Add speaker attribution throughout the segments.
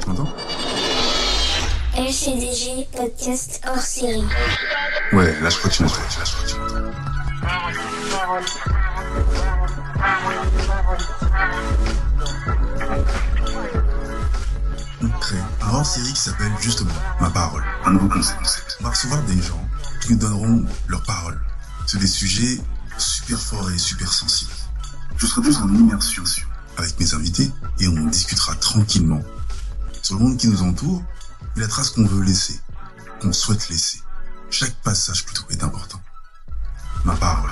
Speaker 1: Tu m'entends
Speaker 2: LCDG podcast hors série.
Speaker 1: Ouais, là je crois que tu m'entends. Là je crois que tu m'entends. On crée un hors série qui s'appelle justement Ma parole. Un nouveau concept. On va recevoir des gens qui nous donneront leur parole sur des sujets super forts et super sensibles. Je serai plus en immersion avec mes invités et on discutera tranquillement sur le monde qui nous entoure et la trace qu'on veut laisser, qu'on souhaite laisser. Chaque passage plutôt est important. Ma parole.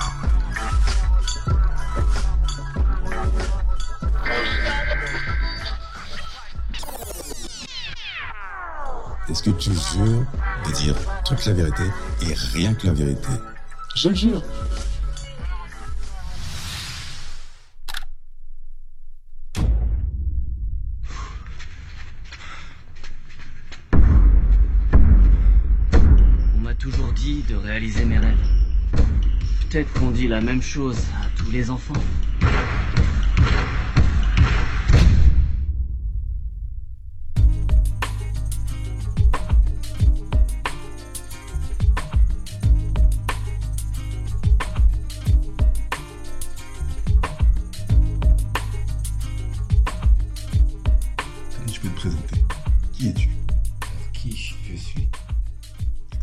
Speaker 3: Est-ce que tu jures de dire toute la vérité et rien que la vérité?
Speaker 4: Je le jure.
Speaker 5: Peut-être qu'on dit la même chose à tous les enfants.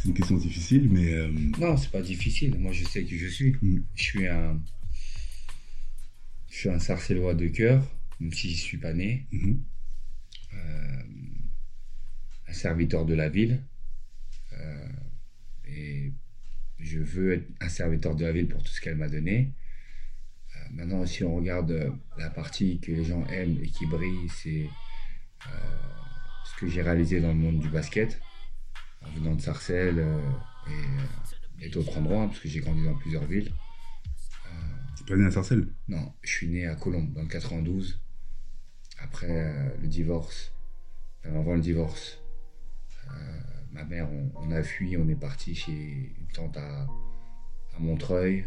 Speaker 1: C'est une question difficile, mais euh,
Speaker 6: Non, c'est pas difficile. Moi, je sais qui je suis.
Speaker 1: Mm.
Speaker 6: Je suis un. Je suis un sarcellois de cœur, même si je suis pas né.
Speaker 1: mhm.
Speaker 6: Euh, un serviteur de la ville. Euh, et je veux être un serviteur de la ville pour tout ce qu'elle m'a donné. Euh, maintenant, si on regarde la partie que les gens aiment et qui brille, c'est ce que j'ai réalisé dans le monde du basket, en venant de Sarcelles euh, et, euh, et d'autres endroits, hein, parce que j'ai grandi dans plusieurs villes.
Speaker 1: t'es pas né à Sarcelles?
Speaker 6: Non, je suis né à Colombes dans le 92. Après euh, le divorce, avant le divorce, euh, ma mère, on, on a fui, on est parti chez une tante à, à Montreuil.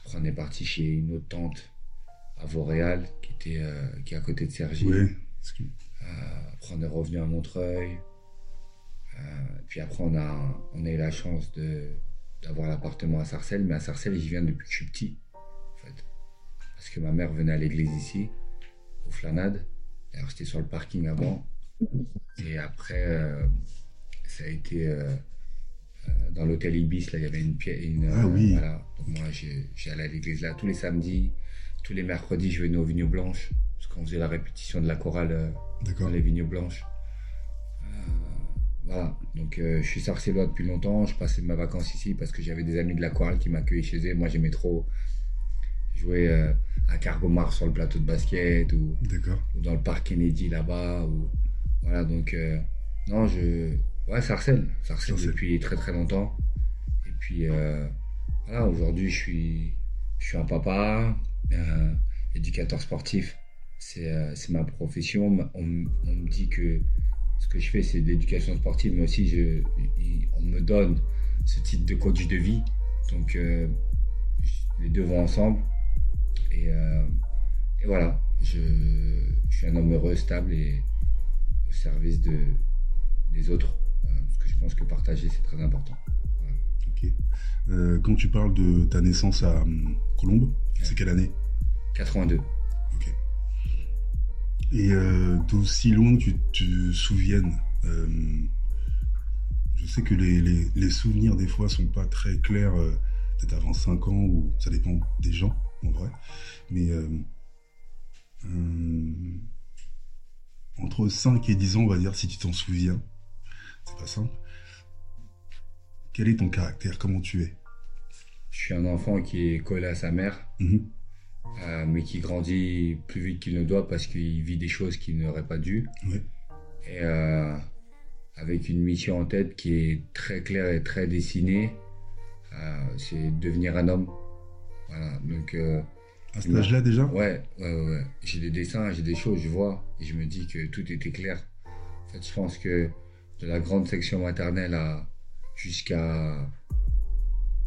Speaker 6: Après, on est parti chez une autre tante à Vauréal, qui, était, euh, qui est à côté de
Speaker 1: parce que-
Speaker 6: Euh, après, on est revenu à Montreuil. Euh, puis après, on a, on a eu la chance de, d'avoir l'appartement à Sarcelles. Mais à Sarcelles, j'y viens depuis que je suis petit. En fait. Parce que ma mère venait à l'église ici, au Flanade. Alors, j'étais sur le parking avant. Et après, euh, ça a été euh, dans l'hôtel Ibis. Là, il y avait une pièce. Une,
Speaker 1: Ah
Speaker 6: euh,
Speaker 1: oui.
Speaker 6: Voilà. Donc, moi, allé à l'église là tous les samedis. Tous les mercredis, je venais aux Vignes Blanches. Parce qu'on faisait la répétition de la chorale. dans les vignes blanches. Voilà, donc euh, je suis sarcellois depuis longtemps. Je passais mes vacances ici parce que j'avais des amis de la chorale qui m'accueillaient chez eux. Moi, j'aimais trop jouer euh, à Cargomar sur le plateau de basket ou, dans le parc Kennedy là-bas. Ou... Voilà, donc euh, non, je. Ouais, Sarcelles. Sarcelles depuis très très longtemps. Et puis euh, voilà, aujourd'hui, je suis, je suis un papa, éducateur sportif. C'est ma profession. On, on me dit que ce que je fais, c'est de l'éducation sportive, mais aussi je, on me donne ce titre de coach de vie. Donc euh, les deux vont ensemble. Et, euh, et voilà, je, je suis un homme heureux, stable et au service de, des autres. euh, parce que je pense que partager, c'est très important.
Speaker 1: Ok. Quand tu parles de ta naissance à hum, Colombes, c'est quelle année?
Speaker 6: 82.
Speaker 1: Et euh, d'aussi loin que tu te souviennes, euh, je sais que les, les, les souvenirs des fois sont pas très clairs, euh, peut-être avant 5 ans, ou ça dépend des gens, en vrai. Mais entre 5 et 10 ans, on va dire, si tu t'en souviens, c'est pas simple. Quel est ton caractère? Comment tu es?
Speaker 6: Je suis un enfant qui est collé à sa mère,
Speaker 1: Mhm.
Speaker 6: Euh, mais qui grandit plus vite qu'il ne doit parce qu'il vit des choses qu'il n'aurait pas dû. Et euh, avec une mission en tête qui est très claire et très dessinée, euh, c'est devenir un homme. Voilà, donc
Speaker 1: À cet âge-là déjà?
Speaker 6: Ouais, ouais, ouais. J'ai des dessins, j'ai des choses, je vois, et je me dis que tout était clair. En fait, je pense que de la grande section maternelle à jusqu'à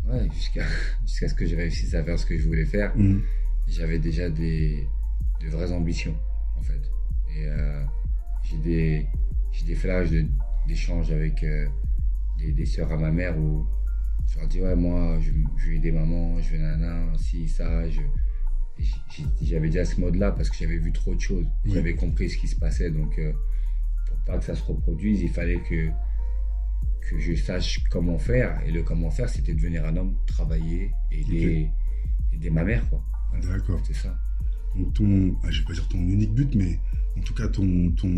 Speaker 6: ouais, jusqu'à jusqu'à ce que je réussisse à faire ce que je voulais faire,
Speaker 1: Mhm.
Speaker 6: J'avais déjà des de vraies ambitions en fait. Et euh, j'ai des des flashs de- d'échanges avec euh, des, des sœurs à ma mère où je leur dis ouais moi je, je vais aider maman, je vais nana, si ça, je j'avais déjà ce mode là parce que j'avais vu trop de choses,
Speaker 1: Oui.
Speaker 6: j'avais compris ce qui se passait donc euh, pour pas que ça se reproduise il fallait que que je sache comment faire et le comment faire c'était devenir un homme, travailler, aider, aider ma mère quoi.
Speaker 1: D'accord.
Speaker 6: C'était ça.
Speaker 1: Donc ton, ah, je vais pas dire ton unique but, mais en tout cas ton, ton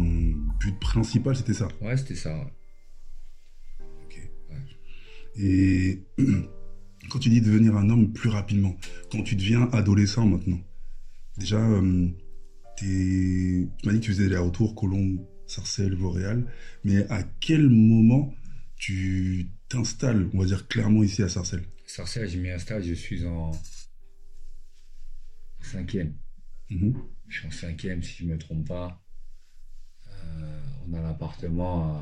Speaker 1: but principal, c'était ça.
Speaker 6: Ouais c'était ça. ouais.
Speaker 1: Ok. Et quand tu dis devenir un homme plus rapidement, quand tu deviens adolescent maintenant, déjà, euh, tu m'as dit que tu faisais les retours Colombe, Sarcelles, Vauréal, mais à quel moment tu t'installes, on va dire clairement ici à Sarcelles?
Speaker 6: Sarcelles, mis un stage, je suis en cinquième.
Speaker 1: Mhm.
Speaker 6: Je suis en cinquième, si je ne me trompe pas. Euh, on a l'appartement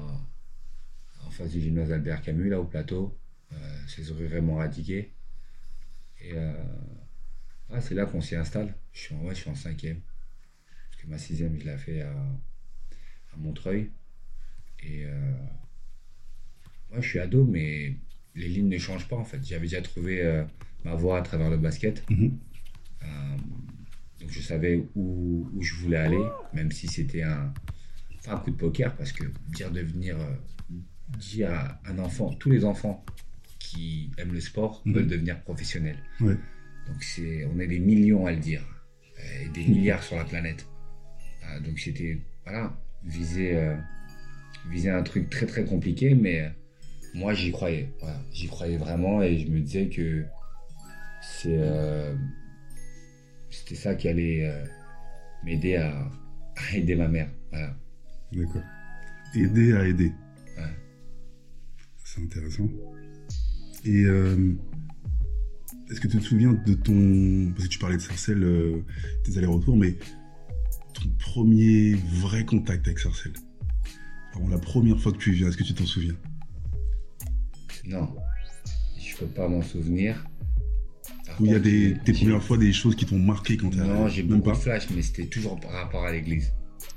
Speaker 6: en face du gymnase Albert Camus, là, au plateau. Euh, c'est rue Raymond Radiquet. Et euh, ah, c'est là qu'on s'y installe. Je suis, en, ouais, je suis en cinquième. Parce que ma sixième, je l'ai fait à, à Montreuil. Et euh, ouais, je suis ado, mais les lignes ne changent pas, en fait. J'avais déjà trouvé ma voie à travers le basket.
Speaker 1: Mhm.
Speaker 6: Euh, donc je savais où, où je voulais aller, même si c'était un, un coup de poker, parce que dire devenir, euh, dire à un enfant, tous les enfants qui aiment le sport
Speaker 1: Mhm.
Speaker 6: veulent devenir professionnels.
Speaker 1: Ouais.
Speaker 6: Donc c'est, on est des millions à le dire, euh, et des milliards sur la planète. Donc c'était, voilà, viser, euh, viser un truc très très compliqué, mais moi j'y croyais, voilà, j'y croyais vraiment et je me disais que c'est, euh, c'était ça qui allait euh, m'aider à, à aider ma mère. Voilà.
Speaker 1: D'accord. Aider à aider.
Speaker 6: Ouais.
Speaker 1: C'est intéressant. Et euh, est-ce que tu te souviens de ton... Parce que tu parlais de Sarcelles, euh, tes allers-retours, mais ton premier vrai contact avec Sarcelles? Vraiment, La première fois que tu viens, est-ce que tu t'en souviens?
Speaker 6: Non, je peux pas m'en souvenir.
Speaker 1: Ou il y a des, tes premières fois des choses qui t'ont marqué quand t'es
Speaker 6: Non, j'ai beaucoup
Speaker 1: pas
Speaker 6: de flashs, mais c'était toujours par rapport à l'église.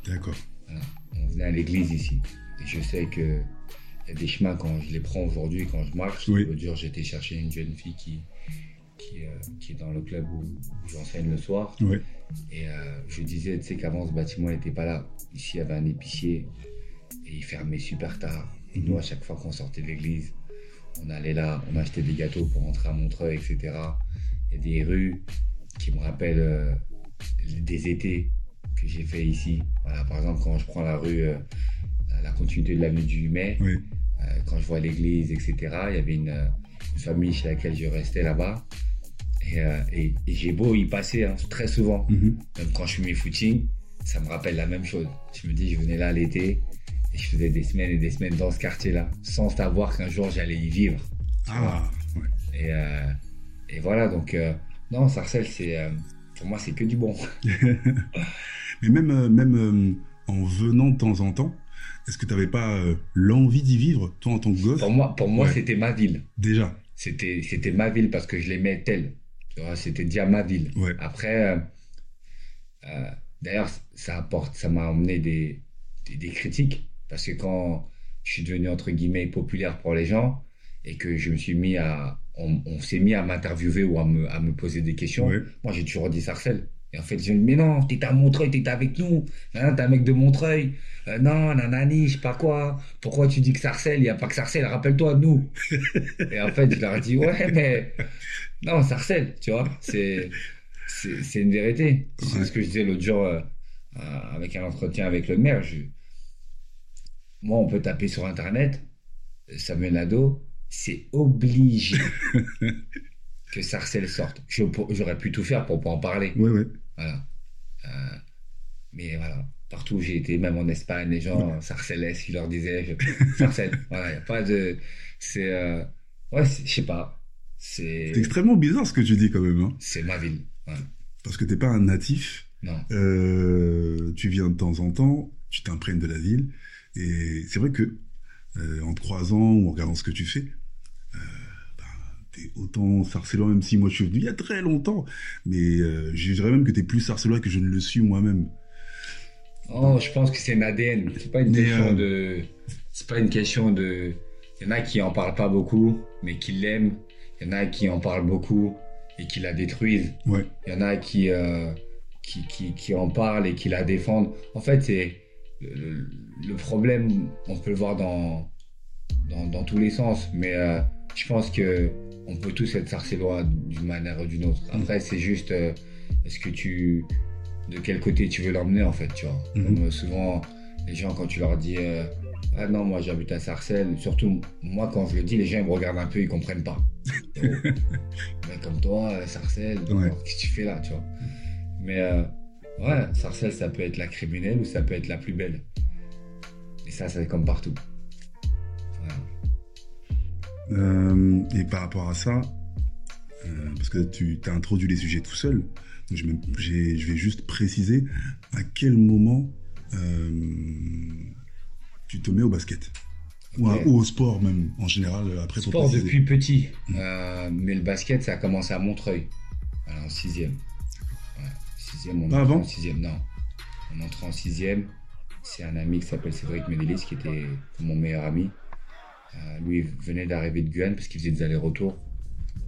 Speaker 1: D'accord.
Speaker 6: Voilà. On venait à l'église ici. Et je sais que y a des chemins quand je les prends aujourd'hui, quand je marche.
Speaker 1: Oui.
Speaker 6: Jour, j'étais chercher une jeune fille qui, qui, euh, qui est dans le club où, où j'enseigne le soir. Et euh, je disais, tu sais, qu'avant ce bâtiment n'était pas là. Ici, il y avait un épicier et il fermait super tard. Et nous, à chaque fois qu'on sortait de l'église, on allait là, on achetait des gâteaux pour rentrer à Montreuil, etc. Il y a des rues qui me rappellent euh, des étés que j'ai fait ici. Voilà, par exemple, quand je prends la rue, euh, la- continuité de l'avenue du 8 mai,
Speaker 1: Oui.
Speaker 6: euh, quand je vois l'église, etc., il y avait une, une famille chez laquelle je restais là-bas. Et, et- et j'ai beau y passer hein, très souvent,
Speaker 1: Mhm.
Speaker 6: même quand je fais mes footings, ça me rappelle la même chose. Je me dis, je venais là l'été et je faisais des semaines et des semaines dans ce quartier-là, sans savoir qu'un jour j'allais y vivre.
Speaker 1: Ah, ouais.
Speaker 6: Et, et voilà, donc, euh, non, Sarcelles, c'est, euh, pour moi, c'est que du bon.
Speaker 1: Mais même, euh, même en venant de temps en temps, est-ce que tu n'avais pas l'envie d'y vivre, toi en tant que gosse?
Speaker 6: Pour moi, pour moi
Speaker 1: Ouais.
Speaker 6: c'était ma ville.
Speaker 1: Déjà
Speaker 6: C'était, c'était ma ville parce que je l'aimais telle. C'était déjà ma ville.
Speaker 1: Ouais.
Speaker 6: Après, d'ailleurs, ça apporte, ça m'a emmené des, des, des critiques parce que quand je suis devenu entre guillemets populaire pour les gens et que je me suis mis à, on, on s'est mis à m'interviewer ou à me, à me poser des questions. Moi, j'ai toujours dit Sarcelles. Et en fait, je me dis, mais non, t'étais à Montreuil, t'étais avec nous. Hein, t'es un mec de Montreuil. Euh, non, nanani, je sais pas quoi. Pourquoi tu dis que Sarcelles Il n'y a pas que Sarcelles, rappelle-toi de nous. et en fait, je leur ai dit, ouais, mais non, Sarcelles, tu vois, c'est, c'est, une vérité. C'est ce que je disais l'autre jour euh, euh, avec un entretien avec le maire. Je... Moi, on peut taper sur Internet, Samuel Nadeau, c'est obligé que Sarcelles sorte. J'aurais pu tout faire pour pas en parler.
Speaker 1: Ouais, ouais.
Speaker 6: Voilà. Euh, mais voilà, partout où j'ai été, même en Espagne, les gens, Sarcelles, ils leur disaient, je... Sarcelles. voilà, il n'y a pas de. C'est. euh, Ouais, je sais pas. C'est.
Speaker 1: C'est extrêmement bizarre ce que tu dis quand même. Hein,
Speaker 6: C'est ma ville. Ouais.
Speaker 1: parce que t'es pas un natif,
Speaker 6: Non.
Speaker 1: euh, tu viens de temps en temps, tu t'imprègnes de la ville. Et c'est vrai que euh, en te croisant ou en regardant ce que tu fais, euh, bah, t'es autant sarcellois, même si moi je suis venu il y a très longtemps. Mais euh, je dirais même que t'es plus sarcellois que je ne le suis moi-même.
Speaker 6: Oh, je pense que c'est un ADN. C'est pas une
Speaker 1: Mais,
Speaker 6: question de. C'est pas une question de. Il y en a qui en parlent pas beaucoup, mais qui l'aiment. Il y en a qui en parlent beaucoup et qui la détruisent.
Speaker 1: Ouais.
Speaker 6: Il y en a qui, euh, qui, qui, qui en parlent et qui la défendent. En fait, c'est le, le problème, on peut le voir dans, dans, dans tous les sens, mais euh, je pense que on peut tous être sarcellois d'une manière ou d'une autre. Après, c'est juste, euh, est-ce que tu, de quel côté tu veux l'emmener en fait, tu vois.
Speaker 1: Mhm.
Speaker 6: Comme euh, souvent, les gens quand tu leur dis, euh, ah non, moi j'habite à Sarcelles, surtout moi quand je le dis, les gens ils me regardent un peu, ils comprennent pas. Mais comme toi, Sarcelles,
Speaker 1: Ouais.
Speaker 6: qu'est-ce que tu fais là, tu vois. Mais euh, ouais, Sarcelles, ça peut être la criminelle ou ça peut être la plus belle. Et ça, c'est comme partout.
Speaker 1: Euh, et par rapport à ça, euh, parce que tu as introduit les sujets tout seul, je, me- j'ai- je vais juste préciser à quel moment euh, tu te mets au basket. Ou, au sport même, en général, après
Speaker 6: Sport depuis petit. Euh, mais le basket, ça a commencé à Montreuil, en sixième. Sixième, on
Speaker 1: Pas avant
Speaker 6: en sixième, non. On entre en sixième. C'est un ami qui s'appelle Cédric Médelis, qui était mon meilleur ami. Euh, lui il venait d'arriver de Guyane parce qu'il faisait des allers-retours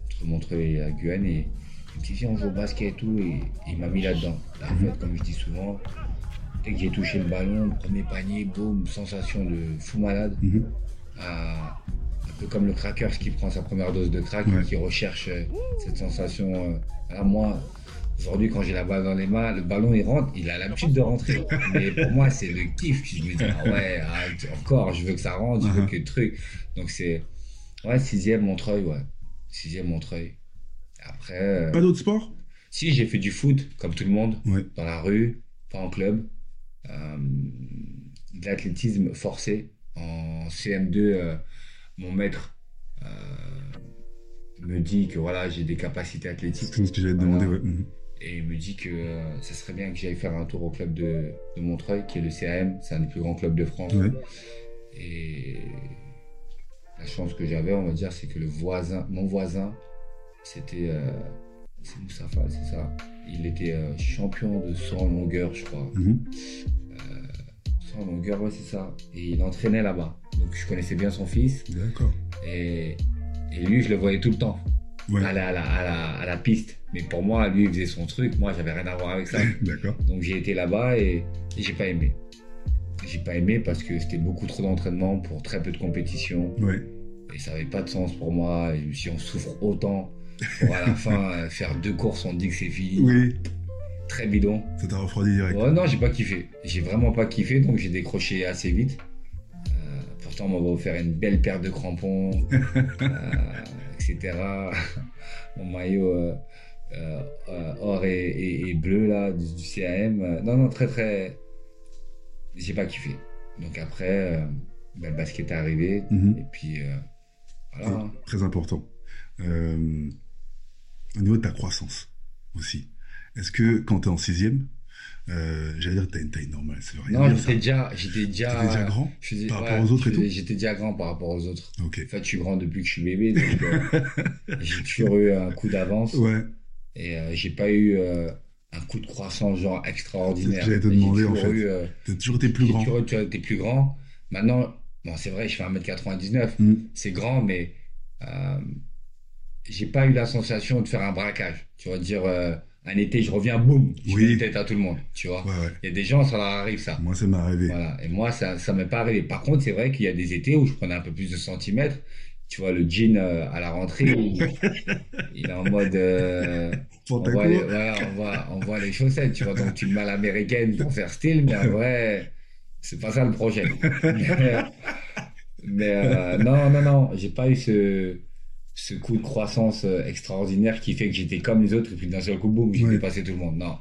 Speaker 6: entre Montreuil la Guyane. Et il me dit, viens, on joue au basket et tout. Et, il m'a mis là-dedans. Fait, comme je dis souvent, dès que j'ai touché le ballon, premier panier, boum, sensation de fou malade.
Speaker 1: Mhm.
Speaker 6: Euh, un peu comme le cracker qui prend sa première dose de crack
Speaker 1: Ouais.
Speaker 6: et qui recherche euh, cette sensation. voilà, moi, aujourd'hui, quand j'ai la balle dans les mains, le ballon il rentre, il a l'habitude de rentrer. Mais pour moi, c'est le kiff. Je me dis, ah ouais, ah, encore, je veux que ça rentre, je veux
Speaker 1: Mhm.
Speaker 6: que le truc. Donc c'est, ouais, sixième Montreuil, ouais. Sixième Montreuil. Après, euh,
Speaker 1: Pas d'autres sports
Speaker 6: si j'ai fait du foot, comme tout le monde,
Speaker 1: Ouais.
Speaker 6: dans la rue, pas en club. Euh, de l'athlétisme forcé. En CM2, euh, mon maître me dit que voilà, j'ai des capacités athlétiques.
Speaker 1: C'est ce que j'allais te
Speaker 6: Voilà.
Speaker 1: demander. ouais.
Speaker 6: Et il me dit que euh, ça serait bien que j'aille faire un tour au club de, de Montreuil, qui est le CAM, c'est un des plus grands clubs de France.
Speaker 1: Ouais.
Speaker 6: Et la chance que j'avais, on va dire, c'est que le voisin, mon voisin, c'était euh, c'est Moustapha, c'est ça. Il était euh, champion de 100 longueur, je crois.
Speaker 1: Mhm.
Speaker 6: 100 longueur, ouais, c'est ça. Et il entraînait là-bas. Donc je connaissais bien son fils.
Speaker 1: D'accord.
Speaker 6: Et, et lui, je le voyais tout le temps.
Speaker 1: Ouais.
Speaker 6: À la, à, la, à la piste. Mais pour moi, lui, il faisait son truc. Moi, j'avais rien à voir avec ça.
Speaker 1: D'accord.
Speaker 6: Donc j'ai été là-bas et, et j'ai pas aimé. J'ai pas aimé parce que c'était beaucoup trop d'entraînement pour très peu de compétition.
Speaker 1: Ouais.
Speaker 6: Et ça avait pas de sens pour moi. Et dit, on souffre autant pour à la fin euh, faire deux courses, on dit que c'est fini.
Speaker 1: Oui,
Speaker 6: Très bidon.
Speaker 1: ça t'a refroidi direct.
Speaker 6: Ouais, non, j'ai pas kiffé. J'ai vraiment pas kiffé, donc j'ai décroché assez vite. Euh, pourtant, on m'avait offert une belle paire de crampons, euh, etc. Mon maillot euh, euh, euh, or et, et- et bleu là du, du CAM. Non, non, très très. J'ai pas kiffé. Donc après, ben, le basket est arrivé
Speaker 1: Mhm.
Speaker 6: et puis voilà.
Speaker 1: Très important. Euh, au niveau de ta croissance aussi. Est-ce que quand tu es en sixième, euh, j'allais dire que tu as une taille normale, veut rien
Speaker 6: Non, j'étais déjà, j'étais déjà,
Speaker 1: déjà grand
Speaker 6: faisais-
Speaker 1: par
Speaker 6: ouais,
Speaker 1: rapport aux autres et tout
Speaker 6: J'étais déjà grand par rapport aux autres.
Speaker 1: Ok.
Speaker 6: En fait, je suis grand depuis que je suis bébé, donc euh, j'ai toujours eu un coup d'avance
Speaker 1: Ouais,
Speaker 6: et euh, j'ai pas eu un coup de croissance genre extraordinaire.
Speaker 1: C'est j'allais te demander, en
Speaker 6: toujours
Speaker 1: fait. t'as toujours été plus grand.
Speaker 6: toujours tu été plus grand. Maintenant, bon, c'est vrai, je fais 1m99,
Speaker 1: Mm.
Speaker 6: c'est grand, mais j'ai pas eu la sensation de faire un braquage. Tu vas dire, un été, je reviens, boum, je
Speaker 1: Oui.
Speaker 6: une tête à tout le monde, tu vois.
Speaker 1: Ouais, ouais.
Speaker 6: Il y a des gens, ça leur arrive ça.
Speaker 1: Moi, ça m'est arrivé.
Speaker 6: Voilà. Et moi, ça, ça m'est pas arrivé. Par contre, c'est vrai qu'il y a des étés où je prenais un peu plus de centimètres. Tu vois, le jean euh, à la rentrée, il, il est en mode. euh, on, voit les, voilà, on, voit, on voit les chaussettes, tu vois. Donc, tu mets l'américaine pour faire style, mais en vrai, c'est pas ça le projet. mais mais, euh, non, non, non, j'ai pas eu ce, ce coup de croissance euh, extraordinaire qui fait que j'étais comme les autres et puis d'un seul coup, boum, j'ai
Speaker 1: Ouais.
Speaker 6: dépassé tout le monde. Non.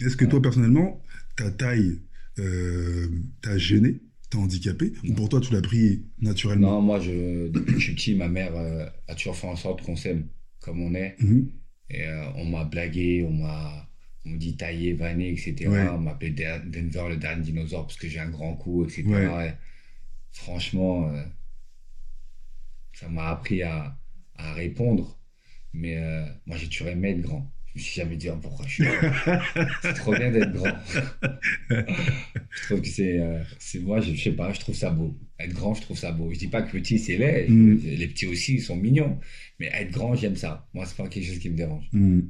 Speaker 1: Est-ce que toi, personnellement, ta taille euh, t'a gêné, t'a handicapé Ou pour toi, tu l'as pris naturellement?
Speaker 6: Non, moi, je, depuis que je suis petit, ma mère euh, a toujours fait en sorte qu'on s'aime comme on est.
Speaker 1: Mhm.
Speaker 6: Et euh, on m'a blagué, on m'a on me dit taillé, vanné, etc.
Speaker 1: Ouais.
Speaker 6: On m'appelait Denver le dernier dinosaure parce que j'ai un grand cou, etc.
Speaker 1: Ouais.
Speaker 6: Franchement, ça m'a appris à, à répondre. Mais euh, moi, j'ai toujours aimé être grand. me suis jamais dit oh, pourquoi je suis grand. c'est trop bien d'être grand. je trouve que c'est, euh, c'est moi, je, je sais pas, je trouve ça beau. Être grand, je trouve ça beau. Je dis pas que petit c'est laid,
Speaker 1: Mm.
Speaker 6: les petits aussi ils sont mignons, mais être grand, j'aime ça. Moi, c'est pas quelque chose qui me dérange.
Speaker 1: Hmm.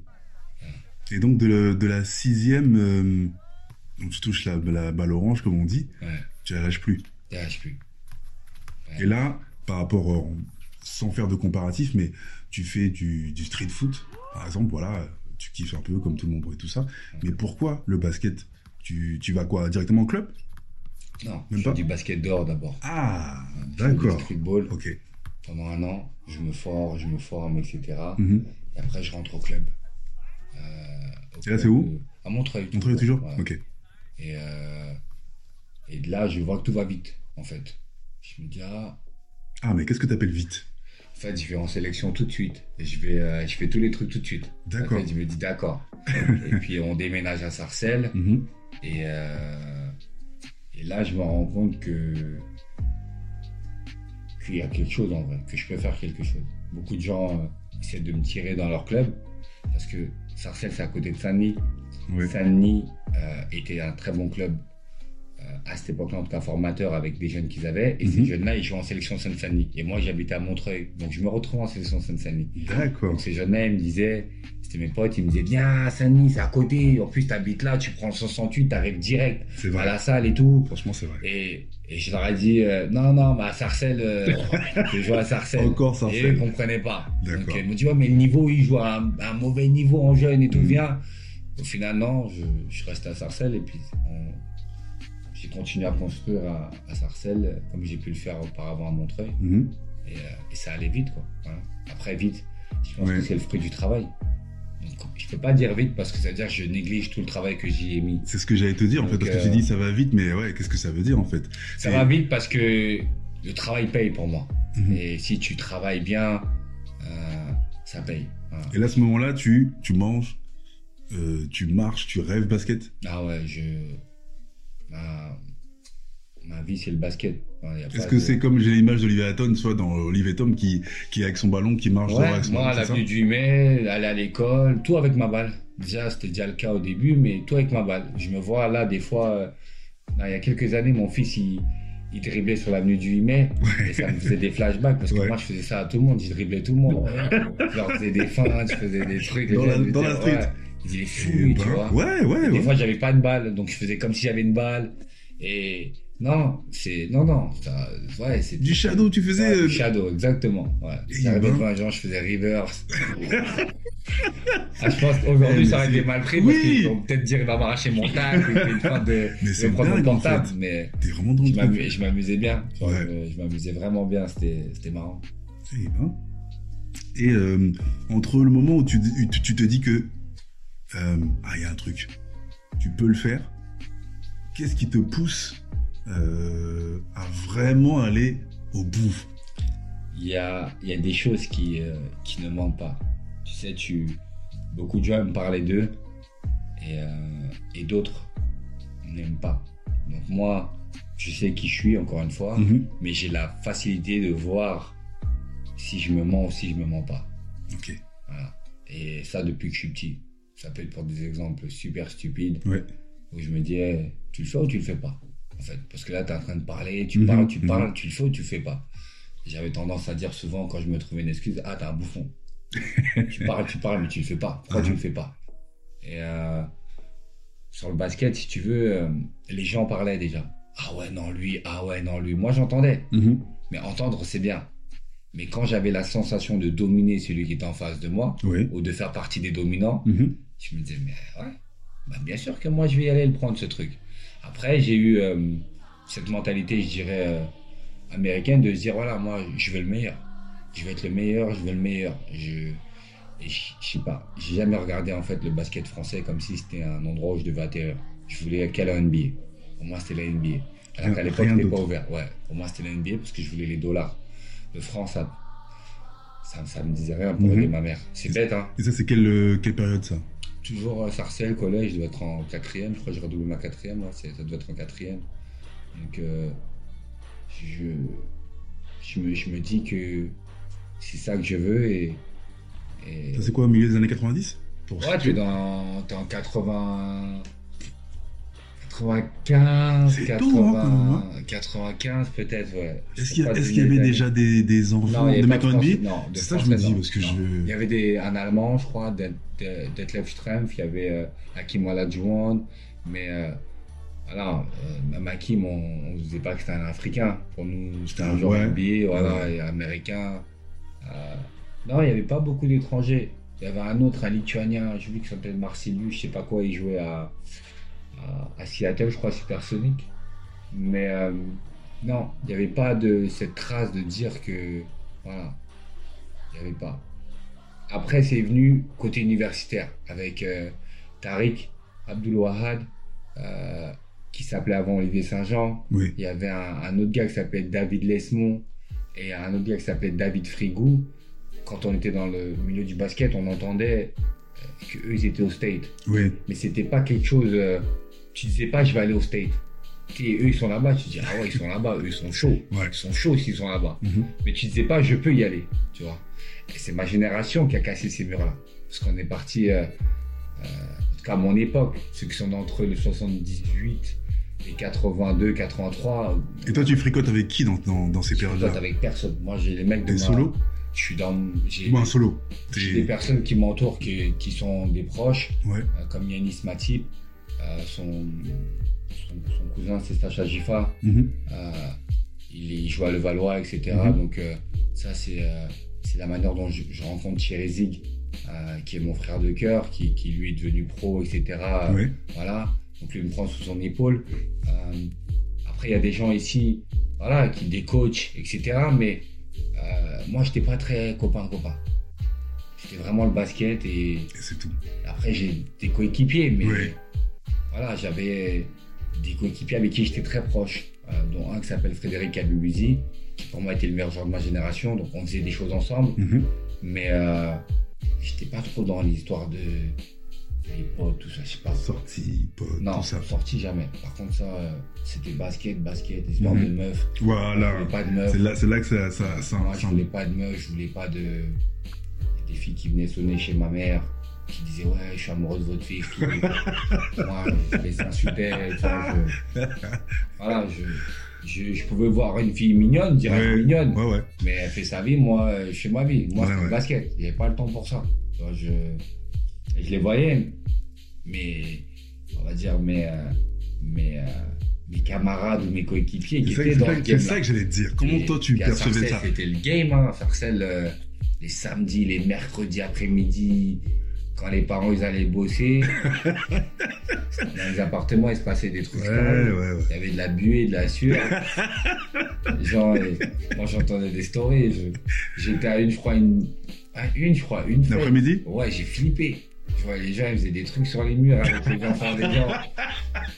Speaker 1: Et donc de, le- de la sixième, euh, donc tu touches la, la balle orange comme on dit,
Speaker 6: Ouais,
Speaker 1: tu la lâches plus.
Speaker 6: je lâche plus.
Speaker 1: Et là, par rapport, euh, sans faire de comparatif, mais tu fais du, du street foot, par exemple, voilà, tu kiffes un peu comme tout le monde et tout ça. Mais pourquoi le basket? Tu, tu vas quoi Directement au club?
Speaker 6: Non,
Speaker 1: Même
Speaker 6: je
Speaker 1: pas?
Speaker 6: fais du basket dehors d'abord.
Speaker 1: Ah,
Speaker 6: Je fais
Speaker 1: d'accord.
Speaker 6: Du streetball
Speaker 1: Ok.
Speaker 6: pendant un an. Je me forme, je me forme, etc.
Speaker 1: Mhm.
Speaker 6: Et après, je rentre au club. Euh, au
Speaker 1: Et là, c'est où?
Speaker 6: de- À Montreuil.
Speaker 1: Montreuil toujours? Ok.
Speaker 6: Et, euh, et de là, je vois que tout va vite, en fait. Je me dis, ah,
Speaker 1: Ah, mais qu'est-ce que t'appelles vite?
Speaker 6: En fait, je vais en sélection tout de suite. Et je, vais, euh, je fais tous les trucs tout de suite.
Speaker 1: D'accord.
Speaker 6: En fait, je me dis, d'accord. et puis, on déménage à Sarcelles.
Speaker 1: Mhm.
Speaker 6: Et, euh, et là, je me rends compte que qu'il y a quelque chose en vrai, que je peux faire quelque chose. Beaucoup de gens euh, essaient de me tirer dans leur club parce que Sarcelles, c'est à côté de Saint-Denis. Saint-Denis était un très bon club à cette époque-là, en tout cas formateur avec des jeunes qu'ils avaient. Et ces
Speaker 1: Mhm.
Speaker 6: jeunes-là, ils jouaient en sélection Seine-Saint-Denis. Et moi, j'habitais à Montreuil. Donc, je me retrouve en sélection Seine-Saint-Denis.
Speaker 1: D'accord.
Speaker 6: Donc ces jeunes-là, ils me disaient, c'était mes potes, ils me disaient, viens à Saint-Denis, c'est à côté, en plus t'habites là, tu prends le 68, t'arrives direct à la salle et tout.
Speaker 1: Franchement, c'est vrai.
Speaker 6: Et, et je leur ai dit, euh, non, non, mais à Sarcelles, euh, je joue à Sarcelles.
Speaker 1: Encore
Speaker 6: Et eux,
Speaker 1: Sarcelles.
Speaker 6: ils comprenaient pas.
Speaker 1: D'accord.
Speaker 6: Donc ils me disent, ouais, mais le niveau, ils jouent à un, à un mauvais niveau en jeune et tout,
Speaker 1: Mhm.
Speaker 6: viens. Au final, non, je, je reste à Sarcelles et puis on- j'ai continué à construire à, à Sarcelles, comme j'ai pu le faire auparavant à Montreuil.
Speaker 1: Mhm.
Speaker 6: Et, euh, et ça allait vite, quoi. Voilà. Après, vite, je pense que c'est le fruit du travail. Donc, je peux pas dire vite parce que ça veut dire que je néglige tout le travail que j'y ai mis.
Speaker 1: C'est ce que j'allais te dire, en fait, parce que tu
Speaker 6: euh,
Speaker 1: dis ça va vite, mais ouais, qu'est-ce que ça veut dire, en fait?
Speaker 6: Ça va vite parce que le travail paye pour moi.
Speaker 1: Mhm.
Speaker 6: Et si tu travailles bien, euh, ça paye. Voilà.
Speaker 1: Et là, à ce moment-là, tu, tu manges, euh, tu marches, tu rêves basket?
Speaker 6: Ah ouais, je. Ma, ma vie, c'est le basket.
Speaker 1: Est-ce que
Speaker 6: de-
Speaker 1: c'est comme j'ai l'image d'Olivier Hatton, soit dans Olivier Tom qui, qui est avec son ballon, qui marche
Speaker 6: Ouais,
Speaker 1: son
Speaker 6: moi, à l'avenue du 8 mai, aller à l'école, tout avec ma balle. Déjà, c'était déjà le cas au début, mais tout avec ma balle. Je me vois là, des fois, euh, là, il y a quelques années, mon fils, il, il driblait sur l'avenue du 8 mai, et ça me faisait des flashbacks, parce que
Speaker 1: Ouais.
Speaker 6: moi, je faisais ça à tout le monde, je driblais tout le monde. je leur faisais des feintes, je faisais des trucs.
Speaker 1: Dans la- dans la street.
Speaker 6: ouais.
Speaker 1: Et
Speaker 6: tu
Speaker 1: ben,
Speaker 6: vois.
Speaker 1: Ouais, ouais,
Speaker 6: Des
Speaker 1: ouais.
Speaker 6: fois, j'avais pas de balle, donc je faisais comme si j'avais une balle. Et non, c'est non, non, ça, ouais, c'est
Speaker 1: Du shadow, tu faisais.
Speaker 6: Ouais,
Speaker 1: euh,
Speaker 6: du shadow, exactement. Ouais.
Speaker 1: Et
Speaker 6: J'arrivais
Speaker 1: ben.
Speaker 6: genre, je faisais reverse. ah, je pense qu'aujourd'hui, ça aurait été mal pris parce
Speaker 1: Oui.
Speaker 6: qu'ils vont peut-être dire il va m'arracher mon tac, une fin de,
Speaker 1: Mais
Speaker 6: de
Speaker 1: c'est
Speaker 6: prendre mon
Speaker 1: dingue, en
Speaker 6: portable.
Speaker 1: fait.
Speaker 6: Mais
Speaker 1: T'es vraiment dans
Speaker 6: je
Speaker 1: le
Speaker 6: m'amusais bien. Genre,
Speaker 1: Ouais.
Speaker 6: je- m'amusais vraiment bien, c'était marrant.
Speaker 1: Eh ben. Et euh, entre le moment où tu, où tu- tu te dis que euh, ah il y a un truc, tu peux le faire. Qu'est-ce qui te pousse euh, à vraiment aller au bout?
Speaker 6: Il y a, y a des choses qui, euh, qui ne mentent pas. Tu sais, tu, beaucoup de gens me parlaient d'eux et, et d'autres n'aiment pas. Donc moi, je sais qui je suis, encore une fois.
Speaker 1: Mhm.
Speaker 6: mais j'ai la facilité de voir si je me mens ou si je me mens pas.
Speaker 1: Ok.
Speaker 6: Voilà. Et ça depuis que je suis petit. Ça peut être pour des exemples super stupides
Speaker 1: Ouais.
Speaker 6: où je me dis, eh, tu le fais ou tu le fais pas. En fait, parce que là, tu es en train de parler, tu
Speaker 1: Mhm,
Speaker 6: parles, tu
Speaker 1: mhm.
Speaker 6: parles, tu le fais ou tu le fais pas? J'avais tendance à dire souvent quand je me trouvais une excuse, ah, t'es un bouffon. tu parles, tu parles, mais tu le fais pas. Pourquoi tu
Speaker 1: Mhm.
Speaker 6: le fais pas? Et euh, sur le basket, si tu veux, euh, les gens parlaient déjà. Ah ouais, non, lui, ah ouais, non, lui. Moi, j'entendais.
Speaker 1: Mhm.
Speaker 6: Mais entendre, c'est bien. Mais quand j'avais la sensation de dominer celui qui était en face de moi, ou de faire partie des dominants. Je me disais, mais ouais, bah bien sûr que moi je vais y aller le prendre ce truc. Après, j'ai eu euh, cette mentalité, je dirais, euh, américaine de se dire, voilà, moi je veux le meilleur. Je veux être le meilleur, je veux le meilleur. Je, je, je sais pas, j'ai jamais regardé en fait le basket français comme si c'était un endroit où je devais atterrir. Je voulais qu'à la NBA. Pour moi, c'était la NBA. Alors qu'à l'époque, c'était pas ouvert. Ouais, pour moi, c'était la NBA parce que je voulais les dollars. De France, ça, ça, ça me disait rien pour
Speaker 1: Mhm.
Speaker 6: aider ma mère. C'est bête, hein.
Speaker 1: Et ça, c'est quelle, euh, quelle période ça?
Speaker 6: Toujours à Sarcelles, collège, je dois être en quatrième, je crois que j'ai redoublé ma quatrième, ouais, ça doit être en quatrième. Donc, euh, je, je, me, je me dis que c'est ça que je veux et. et
Speaker 1: Ça, c'est quoi, au milieu des années 90 Pour
Speaker 6: Ouais, dans, t'es en 80, 95,
Speaker 1: C'est tôt, hein, quand même,
Speaker 6: 80, 95 peut-être, ouais.
Speaker 1: Est-ce qu'il y, avait déjà des, des enfants
Speaker 6: Non,
Speaker 1: de
Speaker 6: de
Speaker 1: C'est ça que je me dis, parce que
Speaker 6: Non.
Speaker 1: je...
Speaker 6: Il y avait des, un Allemand, je crois, Det- Det- Detlef Strempf, il y avait euh, Hakim Olajuwon, mais euh, voilà, euh, même Hakim, on ne disait pas que c'était un Africain. Pour nous, c'était un
Speaker 1: Ah,
Speaker 6: joueur
Speaker 1: ouais.
Speaker 6: NBA, voilà, et américain. Euh, non, il n'y avait pas beaucoup d'étrangers. Il y avait un autre, un Lituanien, j'ai vu qu'il s'appelait Marcelius, je sais pas quoi, il jouait à, à, à Seattle, je crois, Supersonic. Mais euh, non, il n'y avait pas de cette trace de dire que. Voilà. Il n'y avait pas. Après, c'est venu côté universitaire avec euh, Tariq Abdul Wahad, euh, qui s'appelait avant Olivier Saint-Jean.
Speaker 1: Oui.
Speaker 6: Il y avait un, un autre gars qui s'appelait David Lesmond et un autre gars qui s'appelait David Frigou. Quand on était dans le milieu du basket, on entendait euh, qu'eux, ils étaient au State.
Speaker 1: Oui.
Speaker 6: Mais c'était pas quelque chose. euh, tu disais pas, je vais aller au State. Et eux, ils sont là-bas. Tu dis, ah ouais, ils sont là-bas. Eux, ils sont chauds.
Speaker 1: Ouais.
Speaker 6: Ils sont chauds s'ils sont là-bas.
Speaker 1: Mhm.
Speaker 6: Mais tu disais pas, je peux y aller. Tu vois. Et c'est ma génération qui a cassé ces murs-là. Parce qu'on est parti. euh, euh, en tout cas, à mon époque, ceux qui sont entre le 78 et 82, 83.
Speaker 1: Et toi, tu fricotes avec qui dans, dans, dans ces
Speaker 6: je fricote
Speaker 1: périodes-là?
Speaker 6: avec personne. Moi, j'ai les mecs de
Speaker 1: T'es solo?
Speaker 6: Je suis dans. J'ai
Speaker 1: un solo?
Speaker 6: j'ai des personnes qui m'entourent qui, qui sont des proches.
Speaker 1: Ouais.
Speaker 6: Euh, comme Yanis Matip, son, son, son cousin c'est Sacha Gifa,
Speaker 1: Mhm.
Speaker 6: euh, il, joue à Levallois, etc.
Speaker 1: Mhm.
Speaker 6: Donc euh, ça c'est euh, c'est la manière dont je, je rencontre Thierry Zig, euh, qui est mon frère de cœur, qui, qui lui est devenu pro, etc. Voilà, donc lui il me prend sous son épaule. Euh, après il y a des gens ici, voilà, qui des coachs, etc. Mais euh, moi j'étais pas très copain copain. C'était vraiment le basket et
Speaker 1: Et c'est tout.
Speaker 6: après, j'ai des coéquipiers, mais
Speaker 1: Oui.
Speaker 6: Voilà, j'avais des coéquipiers avec qui j'étais très proche, euh, dont un qui s'appelle Frédéric Abubuzi, qui pour moi était le meilleur joueur de ma génération, donc on faisait des choses ensemble,
Speaker 1: Mhm.
Speaker 6: mais euh, j'étais pas trop dans l'histoire de les potes, tout ça, je sais pas.
Speaker 1: Sortie, pote,
Speaker 6: Non,
Speaker 1: tout ça.
Speaker 6: sorti jamais. Par contre, ça, euh, c'était basket, basket, histoire
Speaker 1: Mhm.
Speaker 6: de meufs. Je
Speaker 1: Voilà.
Speaker 6: voulais pas de meufs.
Speaker 1: C'est là, que ça, ça, ça,
Speaker 6: Moi, je voulais pas de meufs, je voulais pas de. Des filles qui venaient sonner chez ma mère, qui disaient Ouais, je suis amoureux de votre fille. Moi, je les insultais. je- Voilà, je, je, je pouvais voir une fille mignonne, dire
Speaker 1: Ouais.
Speaker 6: mignonne,
Speaker 1: Ouais, ouais.
Speaker 6: mais elle fait sa vie, moi, je fais ma vie. Moi, c'est
Speaker 1: ouais.
Speaker 6: le basket. Il n'y avait pas le temps pour ça. Je, je les voyais, mais on va dire mes, euh, mes, euh, mes camarades ou mes coéquipiers qui
Speaker 1: C'est ça,
Speaker 6: étaient
Speaker 1: c'est
Speaker 6: dans
Speaker 1: ça-
Speaker 6: le
Speaker 1: c'est
Speaker 6: game.
Speaker 1: ça
Speaker 6: là.
Speaker 1: que j'allais te dire. Comment toi tu percevais ça?
Speaker 6: C'était le game, hein. Sarcelles, euh, les samedis, les mercredis après-midi, quand les parents ils allaient bosser. dans les appartements, il se passait des trucs.
Speaker 1: Ouais,
Speaker 6: incroyables.
Speaker 1: ouais, ouais.
Speaker 6: Il y avait de la buée, de la sueur. Genre, euh, moi j'entendais des stories. J'étais à une, je crois, une. à une, je crois, une fois.
Speaker 1: L'après-midi
Speaker 6: Ouais, j'ai flippé. Je vois les gens, ils faisaient des trucs sur les murs avec les enfants des gens.